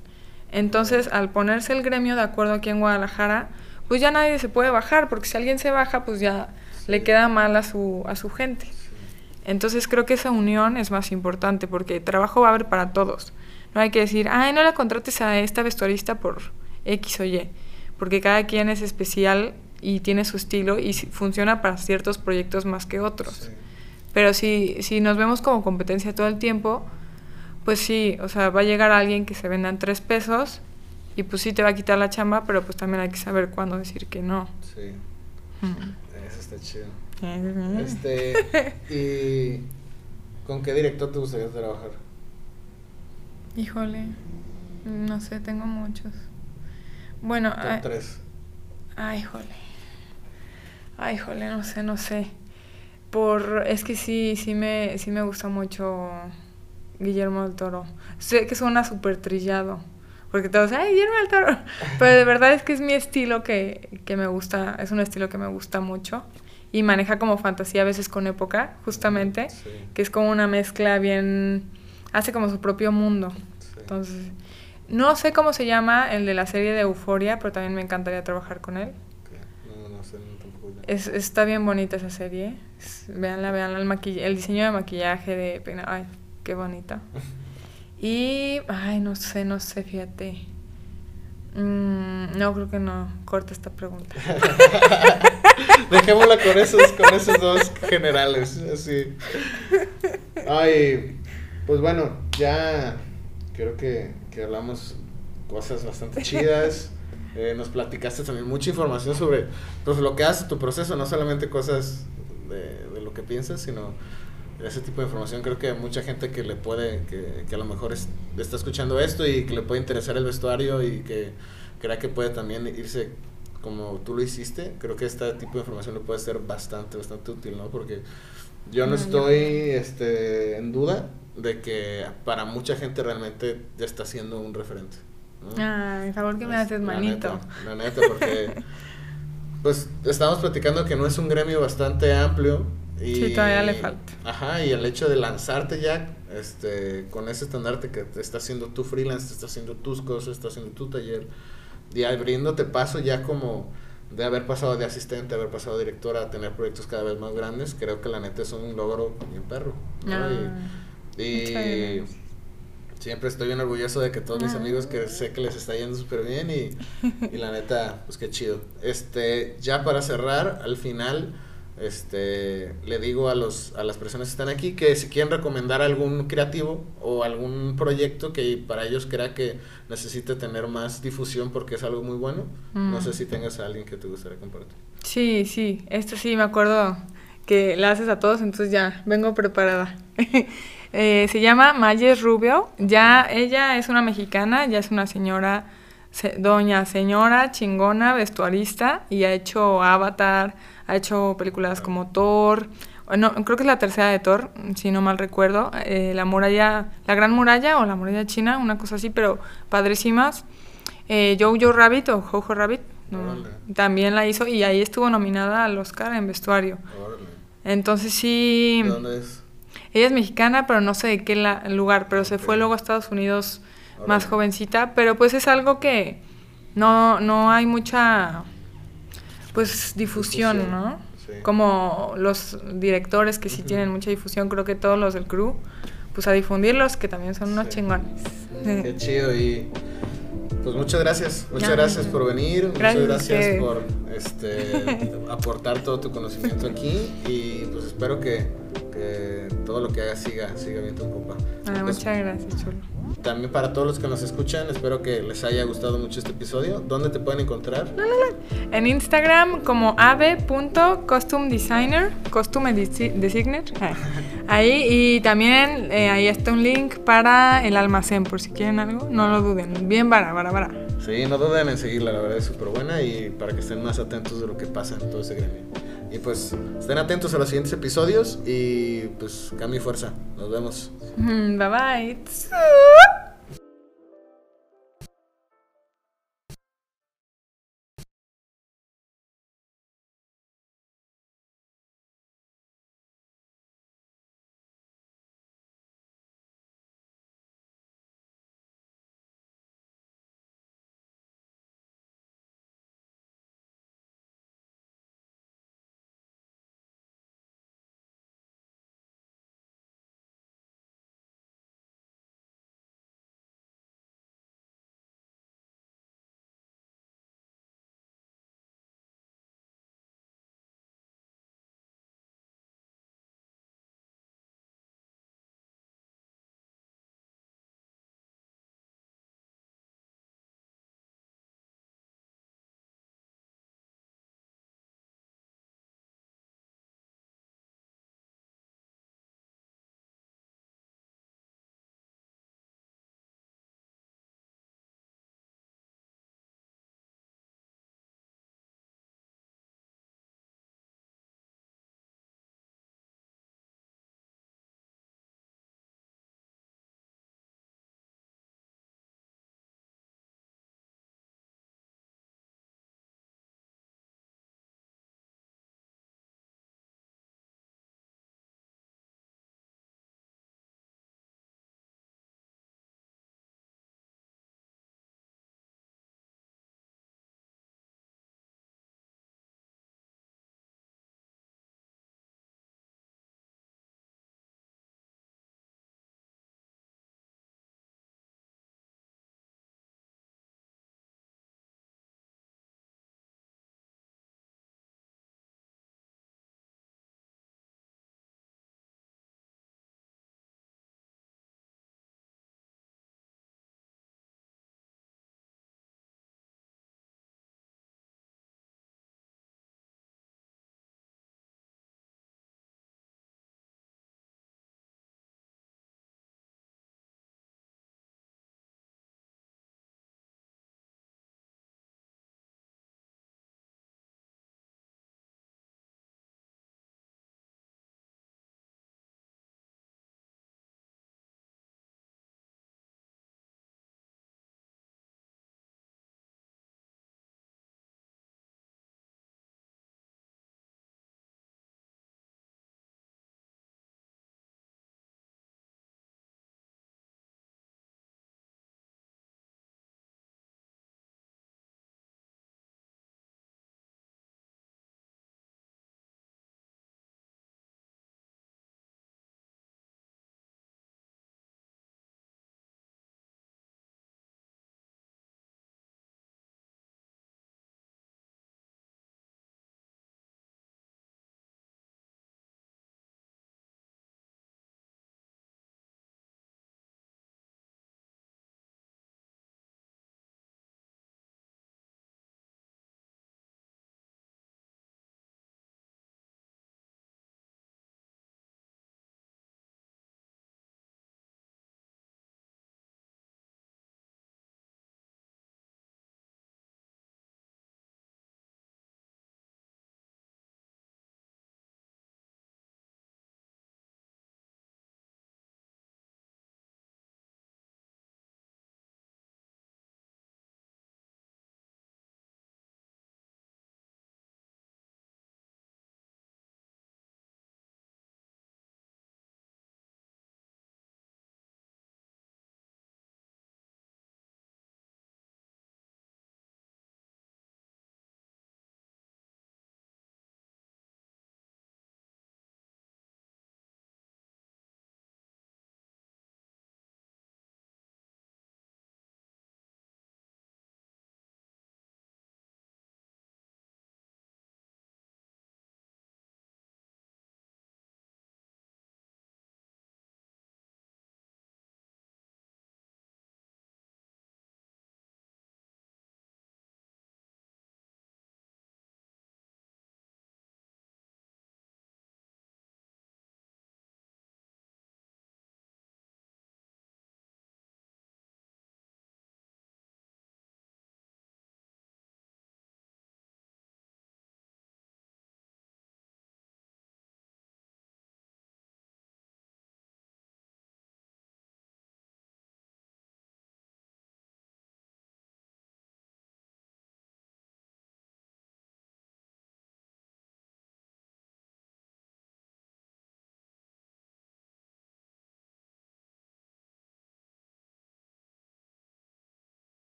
Entonces, al ponerse el gremio de acuerdo aquí en Guadalajara, pues ya nadie se puede bajar, porque si alguien se baja, pues ya le queda mal a su, a su gente. Entonces creo que esa unión es más importante, porque trabajo va a haber para todos. No hay que decir, ay, no la contrates a esta vestuarista por X o Y, porque cada quien es especial y tiene su estilo y funciona para ciertos proyectos más que otros. Pero si, si nos vemos como competencia todo el tiempo, pues sí, o sea, va a llegar alguien que se venda en tres pesos y pues sí te va a quitar la chamba, pero pues también hay que saber cuándo decir que no. Sí. Eso está chido. Este, ¿y con qué director te gustaría trabajar? Híjole, no sé, tengo muchos. Bueno, ay, tres. Ay, híjole. Ay, híjole, no sé, no sé. Por es que sí, sí me sí me gusta mucho Guillermo del Toro. Sé que suena súper trillado, porque todos, ay, Guillermo del Toro. Pero de verdad es que es mi estilo que, que me gusta, es un estilo que me gusta mucho. Y maneja como fantasía a veces con época, justamente, que es como una mezcla bien, hace como su propio mundo. Entonces, no sé cómo se llama el de la serie de Euforia, pero también me encantaría trabajar con él. Es, está bien bonita esa serie. veanla, veanla, el, el diseño de maquillaje, de Ay, qué bonita. Y, ay, no sé, no sé, fíjate. Mm, no, creo que no. Corta esta pregunta. Dejémosla con esos, con esos dos generales, así. Ay, pues bueno, ya creo que, que hablamos cosas bastante chidas. Eh, nos platicaste también mucha información sobre pues, lo que hace tu proceso, no solamente cosas de, de lo que piensas, sino ese tipo de información creo que mucha gente que le puede, que, que a lo mejor está escuchando esto y que le puede interesar el vestuario y que crea que puede también irse como tú lo hiciste, creo que este tipo de información le puede ser bastante, bastante útil, ¿no? Porque yo no estoy este, en duda de que para mucha gente realmente ya está siendo un referente. Ay, favor que me haces manito. La neta, porque pues estamos platicando que no es un gremio bastante amplio. Y, sí, todavía le falta. Ajá, y el hecho de lanzarte ya este, con ese estandarte que te está haciendo tu freelance, te está haciendo tus cosas, está haciendo tu taller, y abriéndote paso ya como de haber pasado de asistente, haber pasado directora a tener proyectos cada vez más grandes, creo que la neta es un logro bien perro. Ah, y, siempre estoy bien orgulloso de que todos mis ah. amigos que sé que les está yendo súper bien y, y, la neta, pues qué chido. Este, ya para cerrar, al final este, le digo a, los, a las personas que están aquí que si quieren recomendar algún creativo o algún proyecto que para ellos crea que necesite tener más difusión porque es algo muy bueno, no sé mm. si tengas a alguien que te gustaría compartir. Sí, sí, esto sí me acuerdo que la haces a todos, entonces ya vengo preparada. Eh, se llama Mayes Rubio, ya ella es una mexicana, ya es una señora, doña señora chingona, vestuarista y ha hecho Avatar, ha hecho películas como Thor, no, creo que es la tercera de Thor, si no mal recuerdo, eh, la muralla, la gran muralla o la muralla china, una cosa así, pero padrísimas. Eh, Jojo Rabbit o Jojo Rabbit, también la hizo y ahí estuvo nominada al Oscar en vestuario. Entonces sí. ¿De dónde es? Ella es mexicana, pero no sé de qué lugar, pero se fue luego a Estados Unidos más jovencita, pero pues es algo que no, no hay mucha pues difusión, ¿no? Como los directores que sí tienen mucha difusión, creo que todos los del crew, pues a difundirlos, que también son unos chingones. Qué chido y pues muchas gracias, muchas gracias por venir, muchas gracias por este, aportar todo tu conocimiento aquí y pues espero que, que todo lo que hagas siga, siga bien tu copa. Ah, pues, muchas gracias, chulo. También para todos los que nos escuchan, espero que les haya gustado mucho este episodio. ¿Dónde te pueden encontrar? En Instagram como ave.costumedesigner, costume designer. Ah, ahí y también eh, ahí está un link para el almacén por si quieren algo, no lo duden. Bien para, para, para. Sí, no duden en seguirla, la verdad es súper buena y para que estén más atentos de lo que pasa en todo ese gremio. Y pues estén atentos a los siguientes episodios y pues cambio y fuerza. Nos vemos. Bye bye.